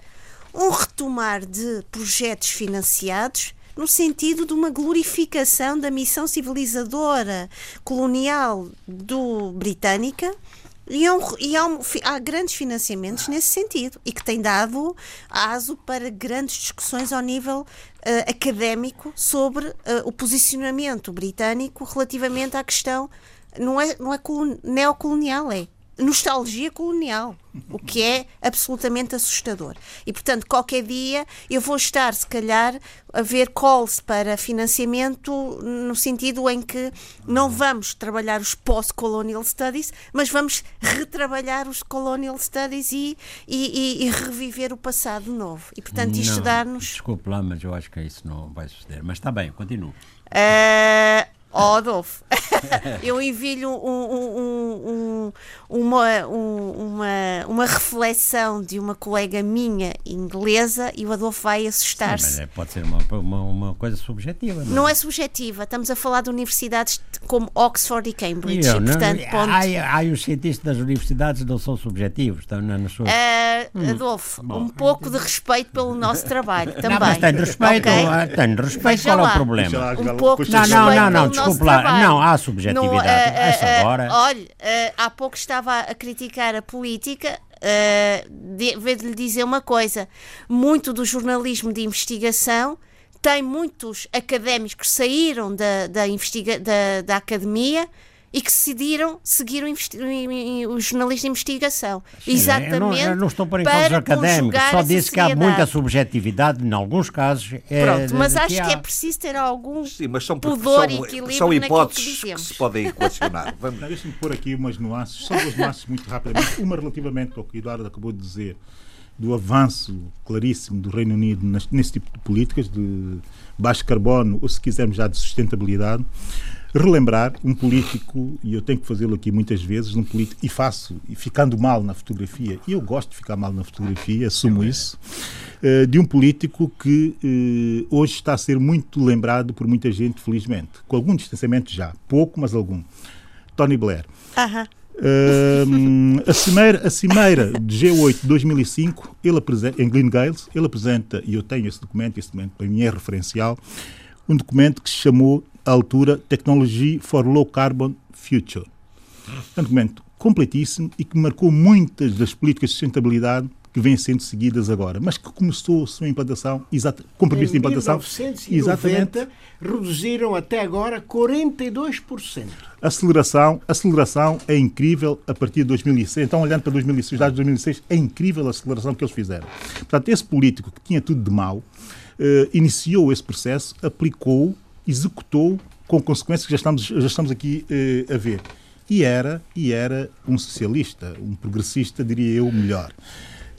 um retomar de projetos financiados no sentido de uma glorificação da missão civilizadora colonial do britânica e, há, um- e há, há grandes financiamentos nesse sentido e que tem dado aso para grandes discussões ao nível académico sobre eh, o posicionamento britânico relativamente à questão não é, não é colon- neocolonial, é nostalgia colonial, o que é absolutamente assustador. E, portanto, qualquer dia eu vou estar, se calhar, a ver calls para financiamento no sentido em que não vamos trabalhar os post-colonial studies, mas vamos retrabalhar os colonial studies e, e, e, reviver o passado novo. E, portanto, isto dá-nos. Desculpe lá, mas eu acho que isso não vai suceder. Mas está bem, continuo. Uh, Oh, Adolfo, <laughs> eu envio um, um, um, uma, uma, uma reflexão de uma colega minha inglesa e o Adolfo vai assustar-se. É, pode ser uma, uma, uma, coisa subjetiva. Não, não é? é? subjetiva, estamos a falar de universidades como Oxford e Cambridge. Eu, e, portanto, não, ponto... há, há, os cientistas das universidades não são subjetivos, estão na, na sua... Uh, Adolfo, Bom, um pouco de respeito pelo nosso trabalho também. Não, mas tenho respeito, okay? tenho respeito, Veja qual lá. é o problema? Um pouco de não, respeito não, não, não, desculpe lá, não, há subjetividade. No, uh, uh, agora... Olha, há pouco estava a criticar a política. Uh, de, lhe dizer uma coisa: muito do jornalismo de investigação tem muitos académicos que saíram da, da, da, da academia e que decidiram seguir o, o jornalista de investigação. Sim, Exatamente. Eu não, eu não estou por causa académicos, só disse que há muita subjetividade, em alguns casos. É, Pronto, mas acho que, há... que, é preciso ter algum Sim, mas são, pudor são, e equilíbrio são hipóteses que, que, se podem equacionar. <laughs> Deixe-me pôr aqui umas nuances, só duas nuances muito rapidamente. Uma relativamente ao que o Eduardo acabou de dizer, do avanço claríssimo do Reino Unido nesse tipo de políticas, de baixo carbono, ou se quisermos já de sustentabilidade relembrar um político, e eu tenho que fazê-lo aqui muitas vezes, um político, e faço, e ficando mal na fotografia, e eu gosto de ficar mal na fotografia, assumo isso, uh, de um político que uh, hoje está a ser muito lembrado por muita gente, felizmente. Com algum distanciamento já, pouco, mas algum. Tony Blair. Uh, a, cimeira, a cimeira de G8 de 2005, ele apresenta, em Glen Gales, ele apresenta, e eu tenho esse documento, esse documento para mim é referencial, um documento que se chamou à altura Technology for Low Carbon Future. É um documento completíssimo e que marcou muitas das políticas de sustentabilidade que vêm sendo seguidas agora, mas que começou a sua implantação, exata, compromisso de implantação. Em 1990, exatamente, reduziram até agora 42%. Aceleração, aceleração é incrível a partir de 2006. Então, olhando para 2006, dados de 2006, é incrível a aceleração que eles fizeram. Portanto, esse político que tinha tudo de mau, eh, iniciou esse processo, aplicou executou com consequências que já estamos, já estamos aqui eh, a ver. E era, e era um socialista, um progressista, diria eu, melhor.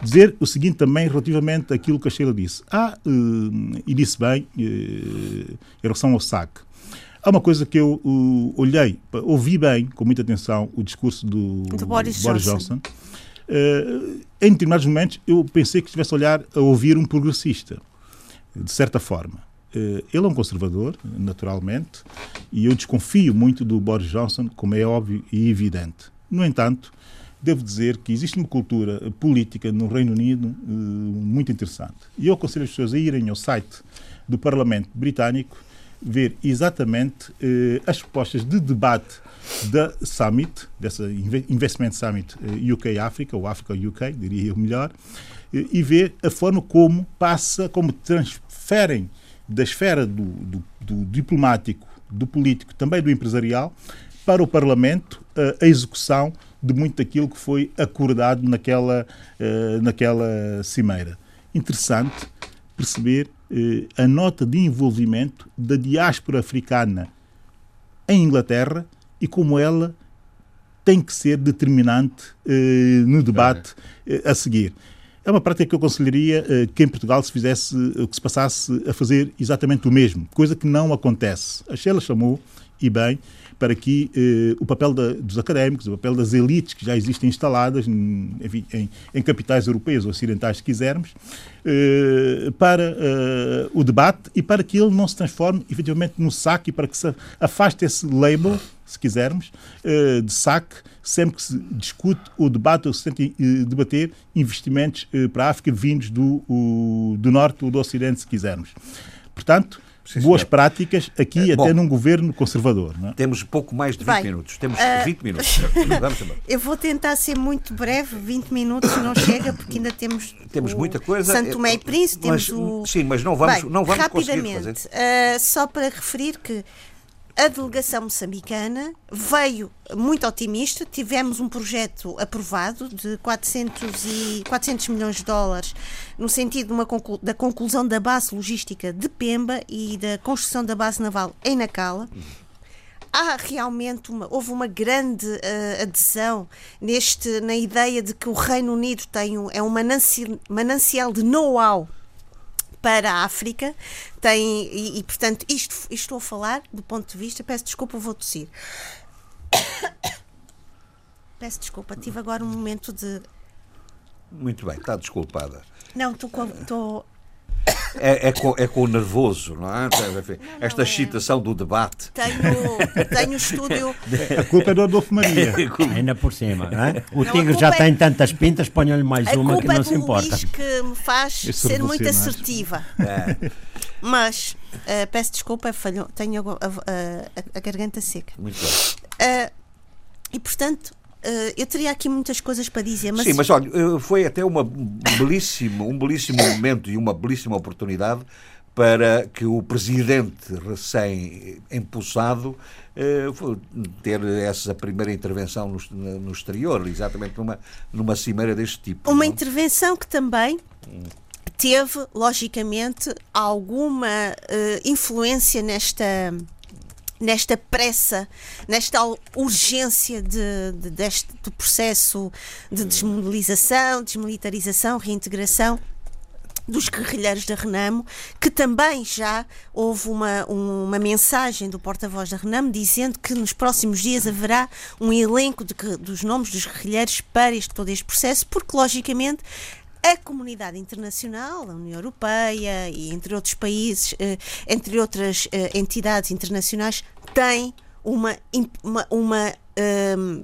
Dizer o seguinte também relativamente àquilo que a Sheila disse. Ah, eh, e disse bem, eh, em relação ao SAC. Há uma coisa que eu uh, olhei, ouvi bem, com muita atenção, o discurso do, do Boris, Boris Johnson. Johnson. Uh, em determinados momentos, eu pensei que estivesse a olhar a ouvir um progressista, de certa forma. Eh, ele é um conservador, naturalmente, e eu desconfio muito do Boris Johnson, como é óbvio e evidente. No entanto, devo dizer que existe uma cultura política no Reino Unido uh, muito interessante. E eu aconselho as pessoas a irem ao site do Parlamento Britânico ver exatamente uh, as propostas de debate da Summit, dessa Investment Summit UK-África, ou África-UK, diria eu melhor, e ver a forma como passa, como transferem da esfera do, do, do diplomático, do político, também do empresarial, para o Parlamento a execução de muito daquilo que foi acordado naquela, uh, naquela cimeira. Interessante perceber uh, a nota de envolvimento da diáspora africana em Inglaterra e como ela tem que ser determinante no debate a seguir. É uma prática que eu aconselharia uh, que em Portugal se fizesse, uh, que se passasse a fazer exatamente o mesmo, coisa que não acontece. A Sheila chamou, e bem, para que uh, o papel da, dos académicos, o papel das elites que já existem instaladas em, em, em capitais europeias ou ocidentais, se quisermos, uh, para uh, o debate e para que ele não se transforme efetivamente no saque, para que se afaste esse label, se quisermos, de saque, sempre que se discute ou debate ou se tenta debater investimentos para a África vindos do, o, do Norte ou do Ocidente, se quisermos. Portanto, Sim, boas práticas aqui é, até bom, num governo conservador. É? Temos pouco mais de 20 Bem, minutos. Temos uh, 20 minutos. <laughs> Vamos Eu vou tentar ser muito breve, 20 minutos não chega, porque ainda temos. Temos muita coisa. Santo Tomé e Príncipe, mas, temos o. Sim, mas não vamos, Bem, não vamos rapidamente, uh, só para referir que a delegação moçambicana veio muito otimista. Tivemos um projeto aprovado de 400, e, 400 milhões de dólares no sentido conclu da conclusão da base logística de Pemba e da construção da base naval em Nacala há realmente uma, houve uma grande uh, adesão neste, na ideia de que o Reino Unido tem um, é um manancial, manancial de know-how para a África tem e, e, portanto isto, isto estou a falar do ponto de vista peço desculpa vou tossir. <coughs> Peço desculpa tive agora um momento de muito bem está desculpada. Não estou é, é, com, é com o nervoso, não é? Esta excitação do debate. Tenho, tenho estúdio. A culpa é do Adolfo Maria. <laughs> Ainda por cima. Não é? O não, tigre já é... tem tantas pintas, ponham-lhe mais a uma que não é se importa. Luís que me faz Esse ser muito assertiva. É. Mas, uh, peço desculpa, falhou, tenho a, a, a, a garganta seca. Muito bem. Uh, e portanto, eu teria aqui muitas coisas para dizer, mas... Sim, mas olha, foi até uma belíssimo, um belíssimo momento e uma belíssima oportunidade para que o presidente recém-empossado uh, ter essa primeira intervenção no, no, exterior, exatamente numa, numa cimeira deste tipo. Uma não? intervenção que também teve, logicamente, alguma uh, influência nesta nesta pressa, nesta urgência de, de, deste do processo de desmobilização, desmilitarização, reintegração dos guerrilheiros da Renamo, que também já houve uma, uma mensagem do porta-voz da Renamo dizendo que nos próximos dias haverá um elenco de, dos nomes dos guerrilheiros para este, todo este processo, porque logicamente a comunidade internacional, a União Europeia e entre outros países, eh, entre outras eh, entidades internacionais, tem uma, uma, uma um,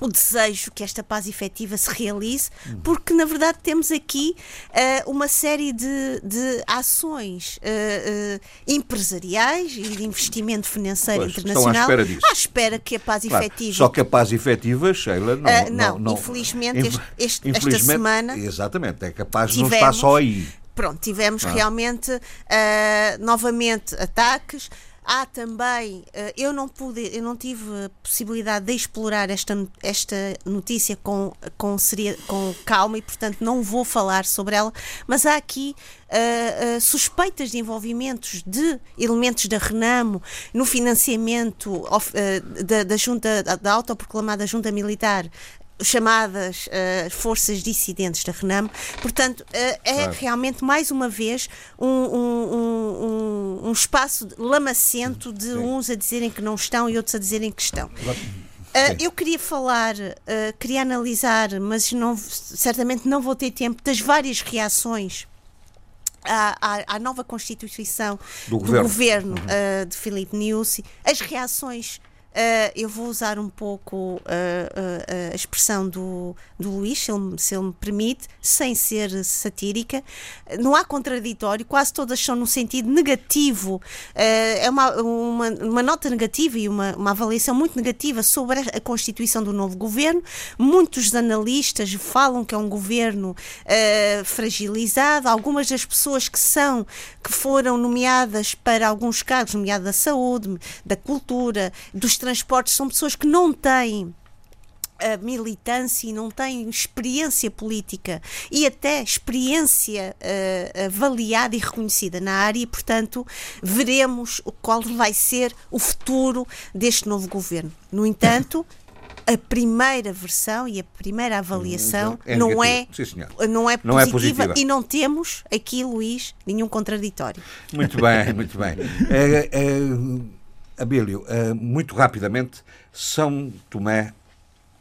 o desejo que esta paz efetiva se realize, porque na verdade temos aqui uh, uma série de, de ações uh, uh, empresariais e de investimento financeiro pois, internacional à espera, disso. à espera que a paz claro, efetiva. Só que a paz efetiva, Sheila, não. não, não, não, infelizmente, este, este, infelizmente, esta semana. Exatamente, é que a paz tivemos, não está só aí. Pronto, tivemos ah. realmente novamente ataques Há também, eh, eu não pude, eu não tive possibilidade de explorar esta, esta notícia com, com, seria, com calma e, portanto, não vou falar sobre ela, mas há aqui uh, uh, suspeitas de envolvimentos de elementos da Renamo no financiamento of, uh, da, da, junta, da autoproclamada junta militar chamadas uh, forças dissidentes da RENAM. Portanto, uh, é claro. realmente, mais uma vez, um, um, um, um espaço lamacento de Sim. uns a dizerem que não estão e outros a dizerem que estão. Uh, eu queria falar, queria analisar, mas não, certamente não vou ter tempo, das várias reações à, à, à nova Constituição do, do governo, governo uhum. uh, de Filipe Niusi, as reações Uh, eu vou usar um pouco uh, uh, a expressão do, do Luís, se ele, se ele, me permite, sem ser satírica. Não há contraditório, quase todas são no sentido negativo. é uma, uma, uma, nota negativa e uma, uma avaliação muito negativa sobre a constituição do novo governo. Muitos analistas falam que é um governo fragilizado. Algumas das pessoas que são, que foram nomeadas para alguns cargos, nomeado da saúde, da cultura, dos transportes são pessoas que não têm a militância e não têm experiência política e até experiência uh, avaliada e reconhecida na área, e, portanto, veremos qual vai ser o futuro deste novo governo. No entanto, a primeira versão e a primeira avaliação é não, é, não é positiva, não é positiva e não temos aqui, Luís, nenhum contraditório. Muito bem, muito bem. É, <laughs> é Abílio, uh, muito rapidamente, São Tomé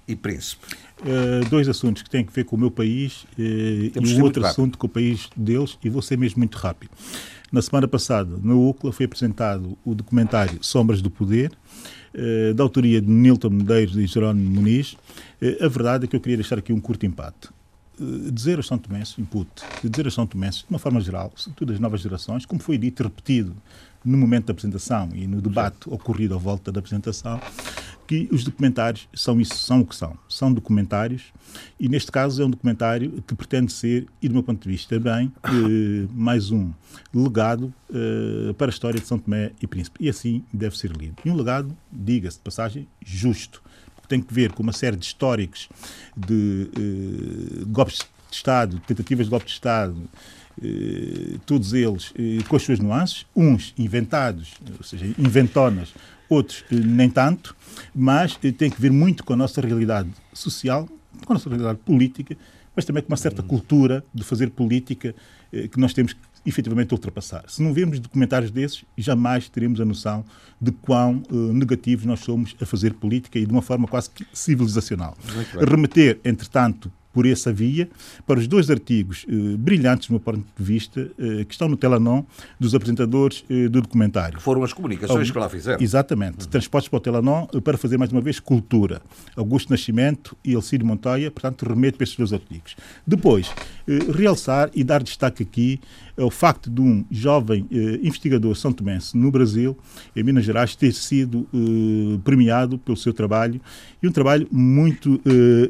e Príncipe. Uh, dois assuntos que têm a ver com o meu país uh, e um outro assunto com o país deles, e vou ser mesmo muito rápido. Na semana passada, na UCLA, foi apresentado o documentário Sombras do Poder, uh, da autoria de Nilton Medeiros e Jerónimo Muniz. a verdade é que eu queria deixar aqui um curto empate. dizer aos São Tomenses, input, dizer aos São Tomenses, de uma forma geral, sobretudo as novas gerações, como foi dito e repetido no momento da apresentação e no debate ocorrido à volta da apresentação, que os documentários são isso, são o que são. São documentários e neste caso é um documentário que pretende ser, e do meu ponto de vista bem, eh, mais um legado eh, para a história de São Tomé e Príncipe. E assim deve ser lido. E um legado, diga-se de passagem, justo. Porque tem que ver com uma série de históricos de eh, golpes de Estado, tentativas de golpe de Estado, todos eles eh, com as suas nuances, uns inventados, ou seja, inventonas, outros eh, nem tanto, mas tem que ver muito com a nossa realidade social, com a nossa realidade política, mas também com uma certa cultura de fazer política que nós temos que efetivamente ultrapassar. Se não vemos documentários desses, jamais teremos a noção de quão uh, negativos nós somos a fazer política e de uma forma quase civilizacional. Remeter, entretanto, por essa via para os dois artigos eh, brilhantes, do meu ponto de vista, eh, que estão no Telanon dos apresentadores eh, do documentário. Foram as comunicações que lá fizeram. Exatamente. Uhum. Transpostos para o Telanon eh, para fazer mais uma vez cultura. Augusto Nascimento e Elcídio Montoya, portanto, remeto para esses dois artigos. Depois, eh, realçar e dar destaque aqui é o facto de um jovem eh, investigador são tomense no Brasil, em Minas Gerais, ter sido premiado pelo seu trabalho e um trabalho muito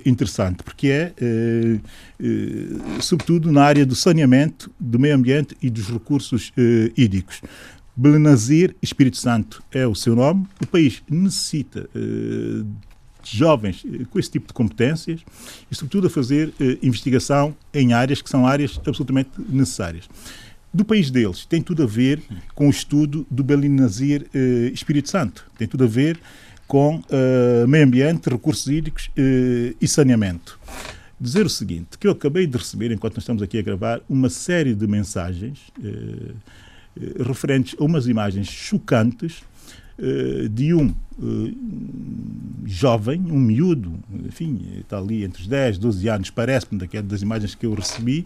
interessante, porque é, sobretudo, na área do saneamento, do meio ambiente e dos recursos eh, hídricos. Belenazir Espírito Santo é o seu nome. O país necessita jovens com esse tipo de competências e, sobretudo, a fazer investigação em áreas que são áreas absolutamente necessárias do país deles. Tem tudo a ver com o estudo do Belinazir eh, Espírito Santo. Tem tudo a ver com eh, meio ambiente, recursos hídricos eh, e saneamento. Dizer o seguinte, que eu acabei de receber, enquanto nós estamos aqui a gravar, uma série de mensagens eh, eh, referentes a umas imagens chocantes eh, de um jovem, um miúdo, enfim, está ali entre os 10, 12 anos, parece-me, das imagens que eu recebi,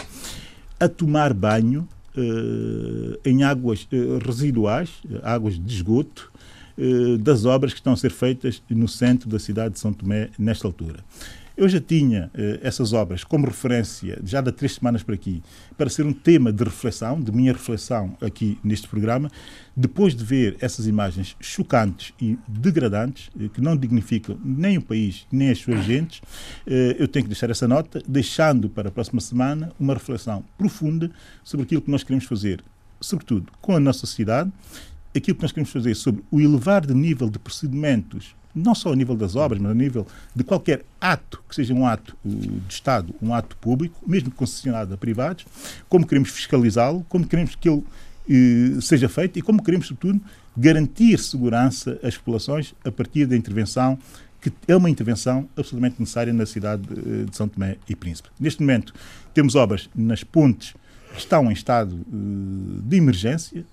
a tomar banho uh, em águas uh, residuais, águas de esgoto, das obras que estão a ser feitas no centro da cidade de São Tomé nesta altura. Eu já tinha eh, essas obras como referência, já de três semanas para aqui, para ser um tema de reflexão, de minha reflexão aqui neste programa, depois de ver essas imagens chocantes e degradantes, eh, que não dignificam nem o país, nem as suas gentes, eh, eu tenho que deixar essa nota, deixando para a próxima semana uma reflexão profunda sobre aquilo que nós queremos fazer, sobretudo com a nossa sociedade, aquilo que nós queremos fazer sobre o elevar de nível de procedimentos não só a nível das obras, mas a nível de qualquer ato, que seja um ato de Estado, um ato público, mesmo concessionado a privados, como queremos fiscalizá-lo, como queremos que ele eh, seja feito e como queremos, sobretudo, garantir segurança às populações a partir da intervenção que é uma intervenção absolutamente necessária na cidade eh, de São Tomé e Príncipe. Neste momento, temos obras nas pontes que estão em estado eh, de emergência, eh,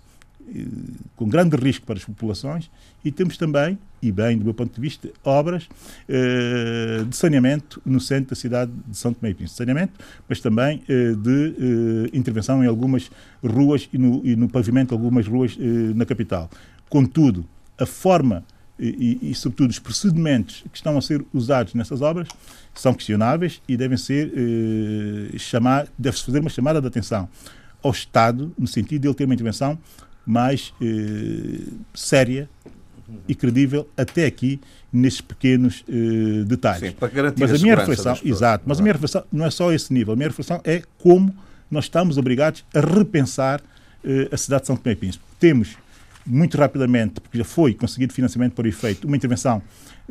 com grande risco para as populações e temos também, e bem do meu ponto de vista, obras eh, de saneamento no centro da cidade de São Tomé e Príncipe. Saneamento, mas também eh, de eh, intervenção em algumas ruas e no, e no pavimento de algumas ruas eh, na capital. Contudo, a forma e, e, sobretudo, os procedimentos que estão a ser usados nessas obras são questionáveis e devem ser eh, chamar, deve-se fazer uma chamada de atenção ao Estado, no sentido de ele ter uma intervenção mais eh, séria e credível até aqui nesses pequenos eh, detalhes. Sim, para garantir mas a, a minha reflexão, exato, mas a minha reflexão não é só esse nível. A minha reflexão é como nós estamos obrigados a repensar eh, a cidade de São Tomé e Príncipe. Temos muito rapidamente, porque já foi conseguido financiamento para o efeito, uma intervenção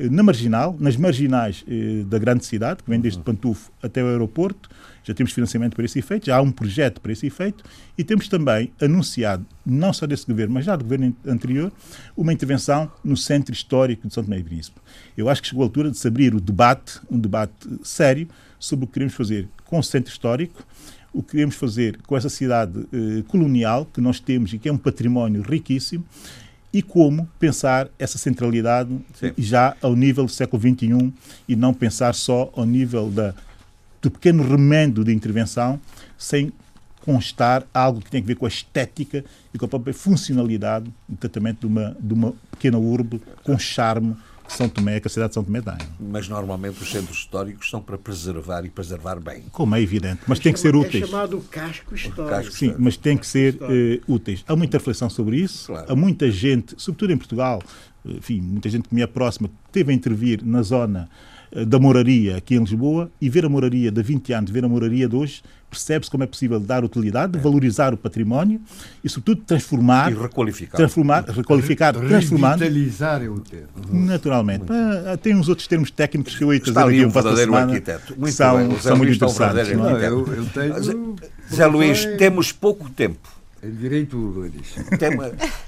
na marginal, nas marginais eh, da grande cidade, que vem desde Pantufo até o aeroporto, já temos financiamento para esse efeito, já há um projeto para esse efeito. E temos também anunciado, não só desse governo, mas já do governo anterior, uma intervenção no centro histórico de São Tomé e Príncipe. Eu acho que chegou a altura de se abrir o debate, um debate sério, sobre o que queremos fazer com o centro histórico, o que queremos fazer com essa cidade eh, colonial que nós temos e que é um património riquíssimo e como pensar essa centralidade Sim. já ao nível do século XXI e não pensar só ao nível da do pequeno remendo de intervenção sem constar algo que tem a ver com a estética e com a própria funcionalidade do tratamento de uma, de uma pequena urbe com charme, São Tomé, que a cidade de São Tomé tem. Mas normalmente os centros históricos são para preservar e preservar bem. Como é evidente, mas tem que ser É úteis. chamado casco histórico. Casco Sim, mas tem que ser eh, úteis. Há muita reflexão sobre isso. Claro. Há muita gente, sobretudo em Portugal, eh, enfim, muita gente que me é próxima, que teve a intervir na zona da moraria aqui em Lisboa e ver a moraria de 20 anos, ver a moraria de hoje, percebe-se como é possível dar utilidade, valorizar o património e, sobretudo, transformar, E requalificar. transformar requalificar, transformando. Revitalizar é o termo. Naturalmente. Ah, tem uns outros termos técnicos que eu ia trazer aqui um um para a verdadeiro semana, arquiteto. que Muito são, bem. São muito um interessantes. verdadeiro não é? Não, eu, eu tenho. Zé Luís, temos pouco tempo. Em direito urbanístico. Tem-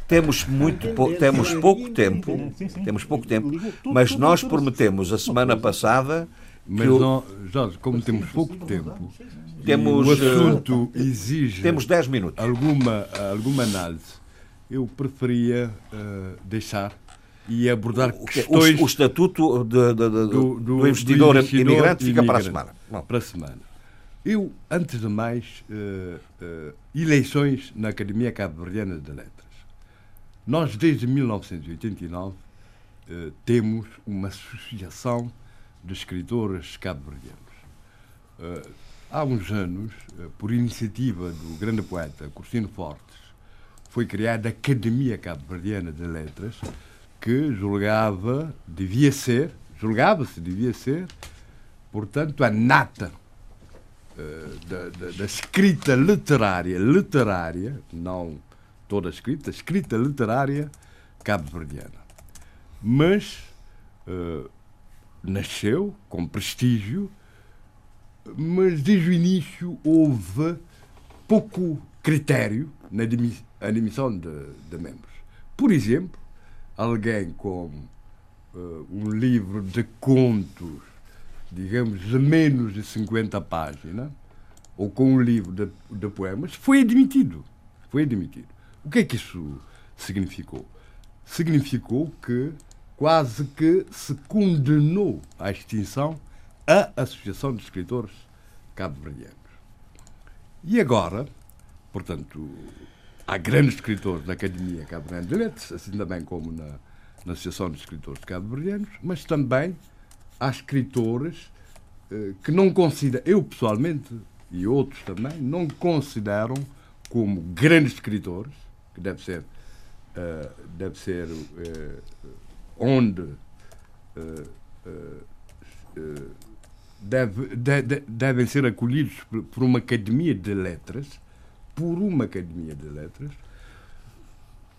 temos muito pou- temos pouco tempo. temos pouco tempo. Mas nós prometemos a semana passada Mas, o- não, Jorge, como temos pouco tempo, Temos, o eh, assunto exige temos 10 minutos. alguma, alguma análise, eu preferia eh, deixar e abordar o, que- o- questões o estatuto de- de- de- do, do, investidor, do investidor imigrante fica para a imigrante. semana. Bom, Para a semana. Eu, antes de mais, eh, eh, eleições na Academia Cabo-Verdiana de Letras. Nós, desde 1989, eh, temos uma associação de escritores cabo-verdianos. Há uns anos, por iniciativa do grande poeta Cursino Fortes, foi criada a Academia Cabo-Verdiana de Letras, que julgava, devia ser, julgava-se, devia ser, portanto, a nata da, da- da escrita literária, literária, não toda escrita, escrita literária cabo-verdiana. Mas eh, nasceu com prestígio, mas desde o início houve pouco critério na admi- admissão de, de membros. Por exemplo, alguém com eh, um livro de contos, digamos, de menos de 50 páginas, ou com um livro de, de poemas, foi admitido. Foi admitido. O que é que isso significou? Significou que quase que se condenou à extinção a Associação de Escritores Cabo-Verdianos. E agora, portanto, há grandes escritores da Academia Cabo-Verdiana de Letras, assim também como na, na Associação de Escritores Cabo-Verdianos, mas também há escritores eh, que não consideram, eu pessoalmente e outros também, não consideram como grandes escritores, que deve ser, eh, deve ser eh, onde eh, deve- de- de- devem ser acolhidos por uma academia de letras, por uma academia de letras,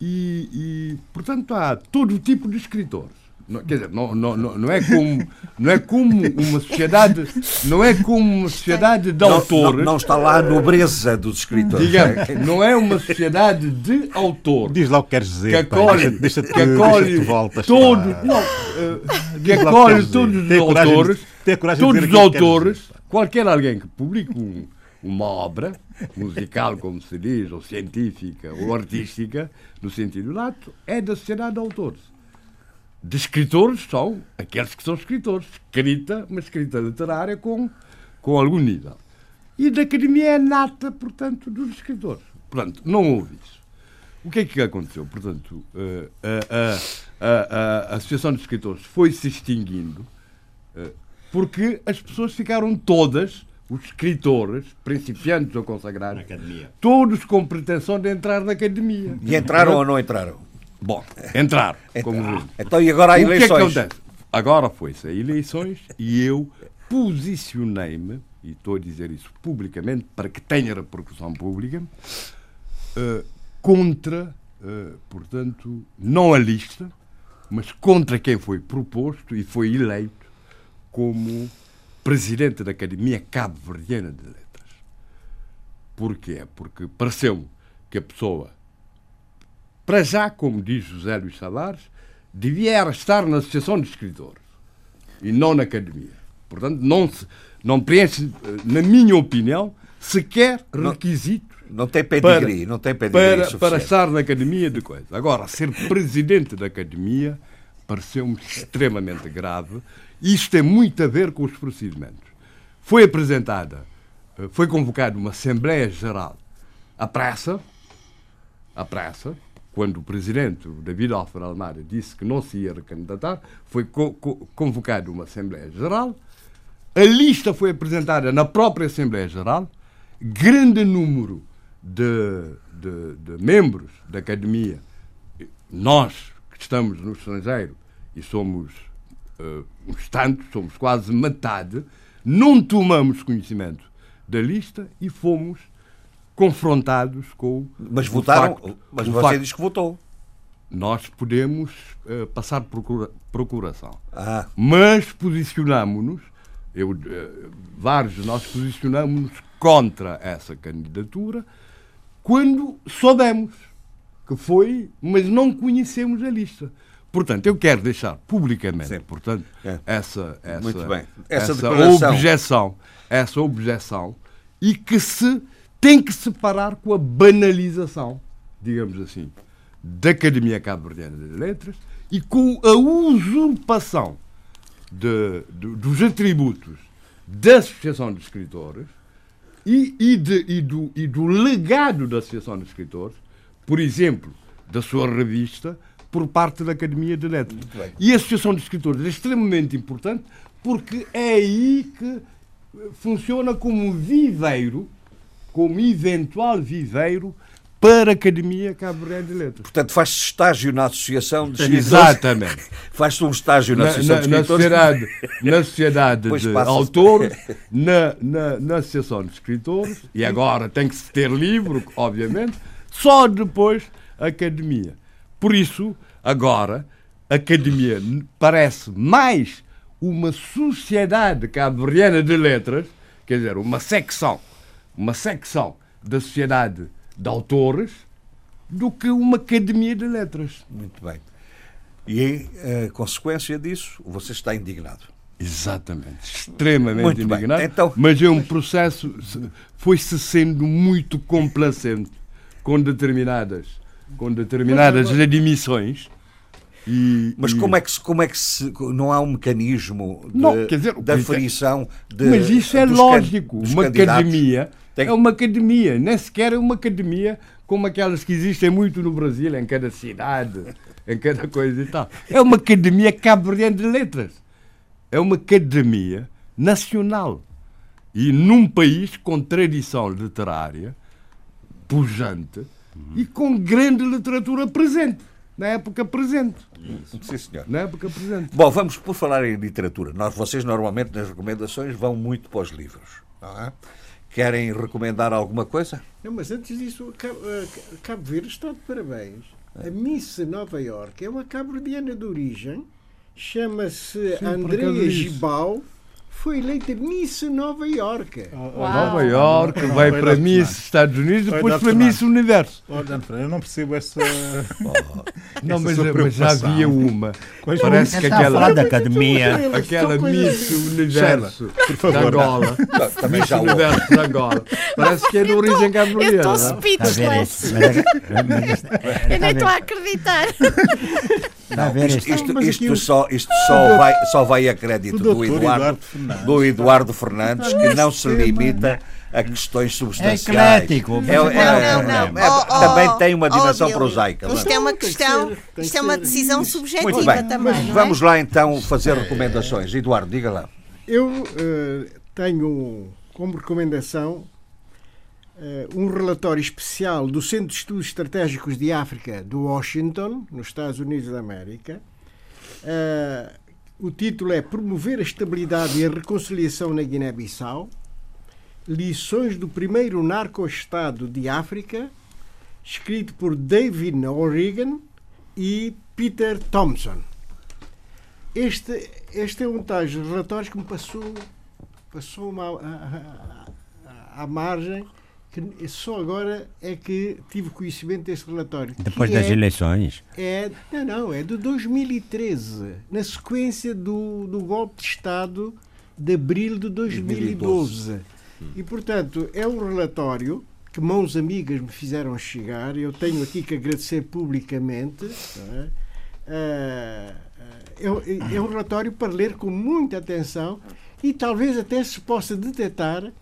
e, e, portanto há todo tipo de escritores. Não, quer dizer, não, não, não, não, é como, não é como uma sociedade, não é como uma sociedade de não, autores. não, não está lá a nobreza dos escritores Digamos, não é uma sociedade de autores Diz lá o que queres dizer. que acolhe, deixa- deixa-te que acolhe deixa-te voltas, todos, não, eh, que o que acolhe queres dizer. todos os coragem de- autores, todos os autores, dizer, qualquer alguém que publique um- uma obra musical, como se diz, ou científica, ou artística, no sentido lato, é da sociedade de autores. De escritores são aqueles que são escritores. Escrita, uma escrita literária com, com algum nível. E da academia é nata, portanto, dos escritores. Portanto, não houve isso. O que é que aconteceu? Portanto, eh, a, a- a- a Associação de Escritores foi se extinguindo eh, porque as pessoas ficaram todas, os escritores, principiantes ou consagrados, todos com pretensão de entrar na academia. e entraram ou não entraram Bom, entraram, <laughs> então e agora há O que é que eleições acontece? Agora foi-se a eleições <laughs> e eu posicionei-me, e estou a dizer isso publicamente para que tenha repercussão pública, eh, contra, eh, portanto, não a lista, mas contra quem foi proposto e foi eleito como presidente da Academia Cabo-Verdiana de Letras. Porquê? Porque pareceu-me que a pessoa para já, como diz José Luís Salares, devia estar na Associação de Escritores e não na Academia. Portanto, não, se, não preenche, na minha opinião, sequer requisitos não tem pedigree não tem pedigree para, para estar na Academia de coisa. Agora, ser presidente da Academia pareceu-me extremamente grave. Isto tem muito a ver com os procedimentos. Foi apresentada, eh, foi convocada uma Assembleia Geral à pressa, à pressa, quando o presidente, David Alfer Almada, disse que não se ia recandidatar, foi co co convocada uma Assembleia Geral, a lista foi apresentada na própria Assembleia Geral, grande número de, de, de membros da Academia, nós que estamos no estrangeiro e somos uh, uns tantos, somos quase metade, não tomamos conhecimento da lista e fomos confrontados com mas o votaram facto, mas o você facto. diz que votou nós podemos uh, passar procura, procuração ah. mas posicionamos-nos eu, uh, vários de nós posicionamos-nos contra essa candidatura quando soubemos que foi, mas não conhecemos a lista. Portanto, eu quero deixar publicamente, Sim. portanto, É. essa, essa, Muito bem. Essa essa, objeção, essa objeção e que se tem que separar com a banalização, digamos assim, da Academia Cabo-Verdiana das Letras e com a usurpação de- de- dos atributos da Associação de Escritores e, e, de- e do, e do legado da Associação de Escritores, por exemplo, da sua revista, por parte da Academia de Letras. E a Associação de Escritores é extremamente importante porque é aí que eh, funciona como um viveiro, como eventual viveiro para a Academia Cabo-Verdiana de Letras. portanto faz-se estágio na associação de escritores Exatamente. <laughs> faz-se um estágio na, na, associação na- de na escritores sociedade, na sociedade de autores, <laughs> na, na, na associação de escritores, e agora tem que se ter livro, obviamente, só depois a academia. Por isso, agora, a academia parece mais uma sociedade cabo-verdiana de letras, quer dizer, uma secção, uma secção da sociedade de autores, do que uma academia de letras. muito bem e em eh, consequência disso você está indignado Exatamente, extremamente Muito bem. indignado. Então- mas é um processo, se- foi-se sendo muito complacente com determinadas, com determinadas admissões. E, Mas e- como é que se, como é que se não há um mecanismo de, Não, quer dizer, da mas é- frição de, Mas isso é can- lógico. dos Uma academia Tem- é uma academia, nem sequer é uma academia como aquelas que existem muito no Brasil, em cada cidade, em cada coisa e tal. É uma academia cabo-verdiana de letras. É uma academia nacional. E num país com tradição literária pujante e com grande literatura presente, na época presente. Sim, senhor. Na época presente. Bom, vamos por falar em literatura. Nós, vocês normalmente nas recomendações vão muito para os livros. Não é? Querem recomendar alguma coisa? Não, mas antes disso, Cabo, eh, Cabo Verde está de parabéns. A Miss Nova York é uma cabo-verdiana de origem, chama-se Andrea disse. Gibal, foi eleita Miss Nova York. Nova York, Não, vai não, para não, Miss. Estados Unidos, Vai depois para. Miss Universo. Oh, eu não percebo essa. <laughs> Não, Essa mas, mas já havia uma. Quais Parece que aquela, da academia. aquela Miss. Universo por favor, da Angola. Também Miss já. Universo da Angola. Parece que é de origem Eu estou cabo-verdiana. não? Está a speechless. Mas, é isto- Eu nem estou a acreditar. <laughs> a ver Isto, isto? isto, isto só, isto só, vai, só vai a crédito do Eduardo, do Eduardo Fernandes, que não se limita a questões substanciais. eclético. É- é- Não, é- não, não. é- Oh, oh, também tem uma oh, dimensão Billy, prosaica. Isto vamos. é uma questão, isto é uma decisão subjetiva bem. também, não é? Vamos lá então fazer recomendações. Eduardo, diga lá. Eu eh, tenho como recomendação um relatório especial do Centro de Estudos Estratégicos de África de Washington, nos Estados Unidos da América. Eh, o título é Promover a Estabilidade e a Reconciliação na Guiné-Bissau. Lições do primeiro narco-estado de África, escrito por David O'Regan e Peter Thompson. Este, este é um tais relatórios que me passou, passou uma, à margem que só agora é que tive conhecimento deste relatório. Depois das é, eleições. é Não, não, é de 2013, na sequência do, do golpe de Estado de abril de 2012. E, portanto, é um relatório que mãos amigas me fizeram chegar. Eu tenho aqui que agradecer publicamente. não é? Ah, é, é- é um relatório para ler com muita atenção e talvez até se possa detectar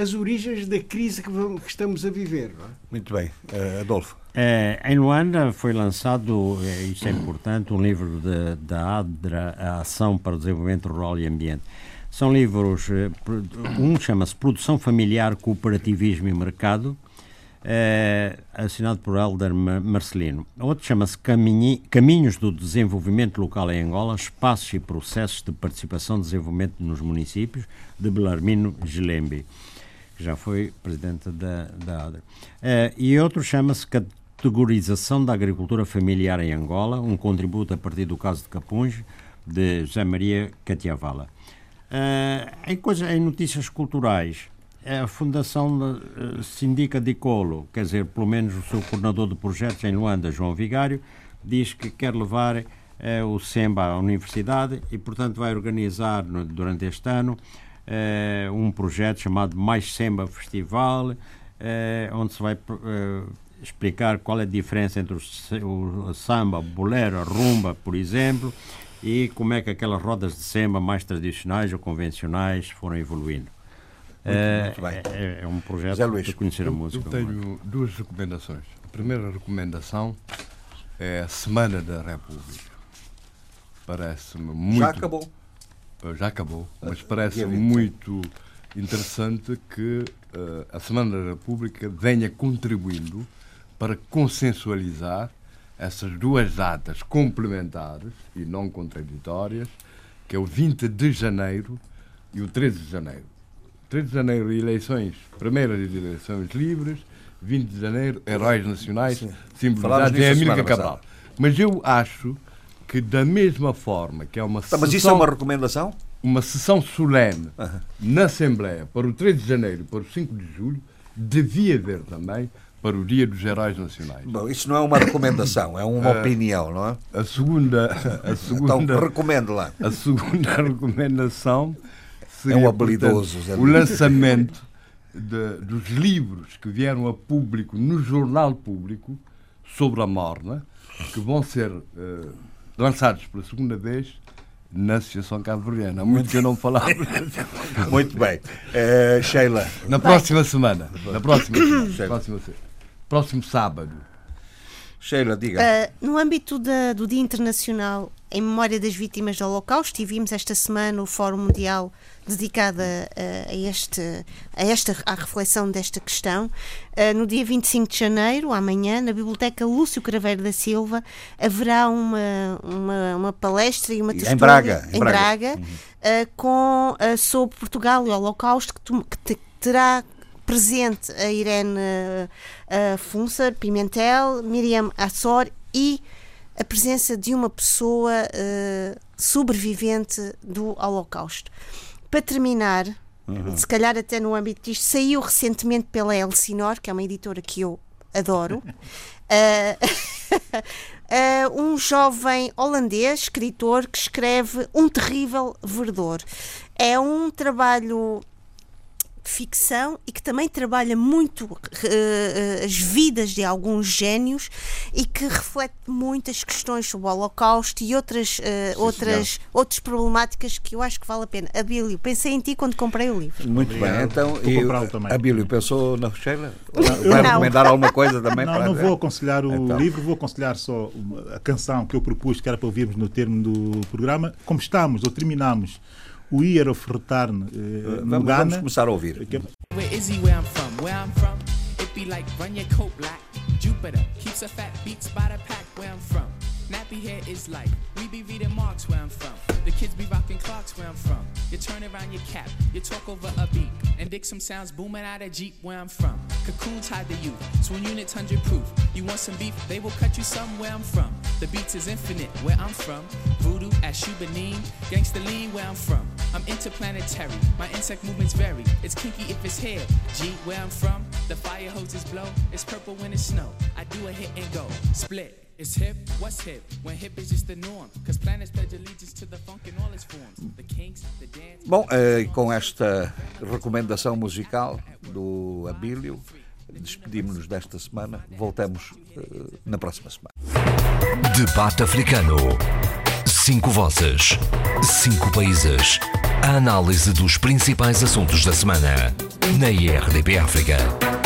as origens da crise que, vamos- que estamos a viver. não é? Muito bem. Eh, Adolfo. É, em Luanda foi lançado, é, isso é importante, um livro da ADRA, a Ação para o Desenvolvimento Rural e Ambiente. São livros, eh, um chama-se Produção Familiar, Cooperativismo e Mercado, é, assinado por Helder Marcelino. Outro chama-se Caminhos do Desenvolvimento Local em Angola, Espaços e Processos de Participação e Desenvolvimento nos Municípios, de Belarmino Gelembi, que já foi presidente da, da ADRA. É, e outro chama-se Categorização da Agricultura Familiar em Angola, um contributo a partir do caso de Capunge, de José Maria Catiavala. Uh, em, coisa, em notícias culturais, a Fundação uh, Sindica de Colo, quer dizer, pelo menos o seu coordenador de projetos em Luanda, João Vigário, diz que quer levar uh, o SEMBA à universidade e, portanto, vai organizar no, durante este ano uh, um projeto chamado Mais SEMBA Festival, onde se vai explicar qual é a diferença entre o, o samba, bolero, rumba, por exemplo, e como é que aquelas rodas de samba mais tradicionais ou convencionais foram evoluindo. Muito, é, muito é, é, um projeto para conhecer a música. Eu tenho duas recomendações. A primeira recomendação é a Semana da República. Parece-me muito. Já acabou. Já acabou, mas parece muito interessante que uh, a Semana da República venha contribuindo para consensualizar essas duas datas complementares e não contraditórias, que é o 20 de janeiro e o 13 de janeiro. 13 de janeiro, eleições, primeiras eleições livres, 20 de janeiro, heróis nacionais, simbolizados em Amílcar Cabral. Mas eu acho que, da mesma forma que é uma sessão. Tá, mas isso é uma recomendação? Uma sessão solene na Assembleia para o 13 de janeiro e para o 5 de julho, devia haver também para o Dia dos Heróis Nacionais. Bom, isso não é uma recomendação, é uma uh, opinião, não é? A segunda, a segunda, então recomendo lá. A segunda <laughs> recomendação seria, é um habilidoso, portanto, o lançamento de, dos livros que vieram a público no jornal público sobre a morna, que vão ser uh, lançados pela segunda vez na Associação Cabo-Verdiana. Há muito que eu não falava. <laughs> muito bem. Uh, Sheila. Na próxima semana. Na próxima semana. próxima semana. Próximo sábado. Sheila, diga. Uh, no âmbito da, do Dia Internacional em Memória das Vítimas do Holocausto, tivemos esta semana o Fórum Mundial dedicado a, este, a esta à reflexão desta questão. Uh, no dia 25 de janeiro, amanhã, na Biblioteca Lúcio Craveiro da Silva, haverá uma, uma, uma palestra e uma tertúlia em Braga, em Braga, Braga uhum. uh, com, sobre Portugal e o Holocausto, que, tu, que te, terá presente a Irene uh, Funcer, Pimentel, Miriam Assor e a presença de uma pessoa uh, sobrevivente do Holocausto. Para terminar, uhum. se calhar até no âmbito disto, saiu recentemente pela Elsinor, que é uma editora que eu adoro. uh, <laughs> uh, <laughs> um jovem holandês, escritor, que escreve Um Terrível Verdor. É um trabalho ficção e que também trabalha muito uh, as vidas de alguns gênios e que reflete muitas questões sobre o Holocausto e outras, uh, outras, outras problemáticas que eu acho que vale a pena. Abílio, pensei em ti quando comprei o livro. Muito Obrigado. bem, então eu, Abílio, pensou na Sheila? Vai não. recomendar alguma coisa também? Não, não vou aconselhar o então. livro, vou aconselhar só a canção que eu propus, que era para ouvirmos no termo do programa. Como estamos ou terminamos o Ir of Return uh, vamos, vamos começar a ouvir. Where is he where I'm from? Where I'm from, it be like run your coat black. Jupiter keeps a fat beats by the pack where I'm from. Nappy hair is like, we be reading Marks where I'm from. The kids be rocking clocks where I'm from. You turn around your cap, you talk over a beat, and dig some sounds booming out of Jeep where I'm from. Cocoon tied the youth, twin units 100 proof. You want some beef, they will cut you some where I'm from. The beats is infinite where I'm from. Voodoo at Shubanin, gangsta lean where I'm from. I'm interplanetary, my insect movements vary. It's kinky if it's hair. G where I'm from, the fire hoses blow. It's purple when it's snow. I do a hit and go, split. It's hip, what's hip? When hip is just the norm. Cause planets pledge allegiance to the funk in all its forms. The kinks, the dance. Bom, uh, com esta recomendação musical do Abílio, despedimos-nos desta semana. Voltamos uh, na próxima semana. Debate africano. Cinco vozes. Cinco países. A análise dos principais assuntos da semana. Na IRDP África.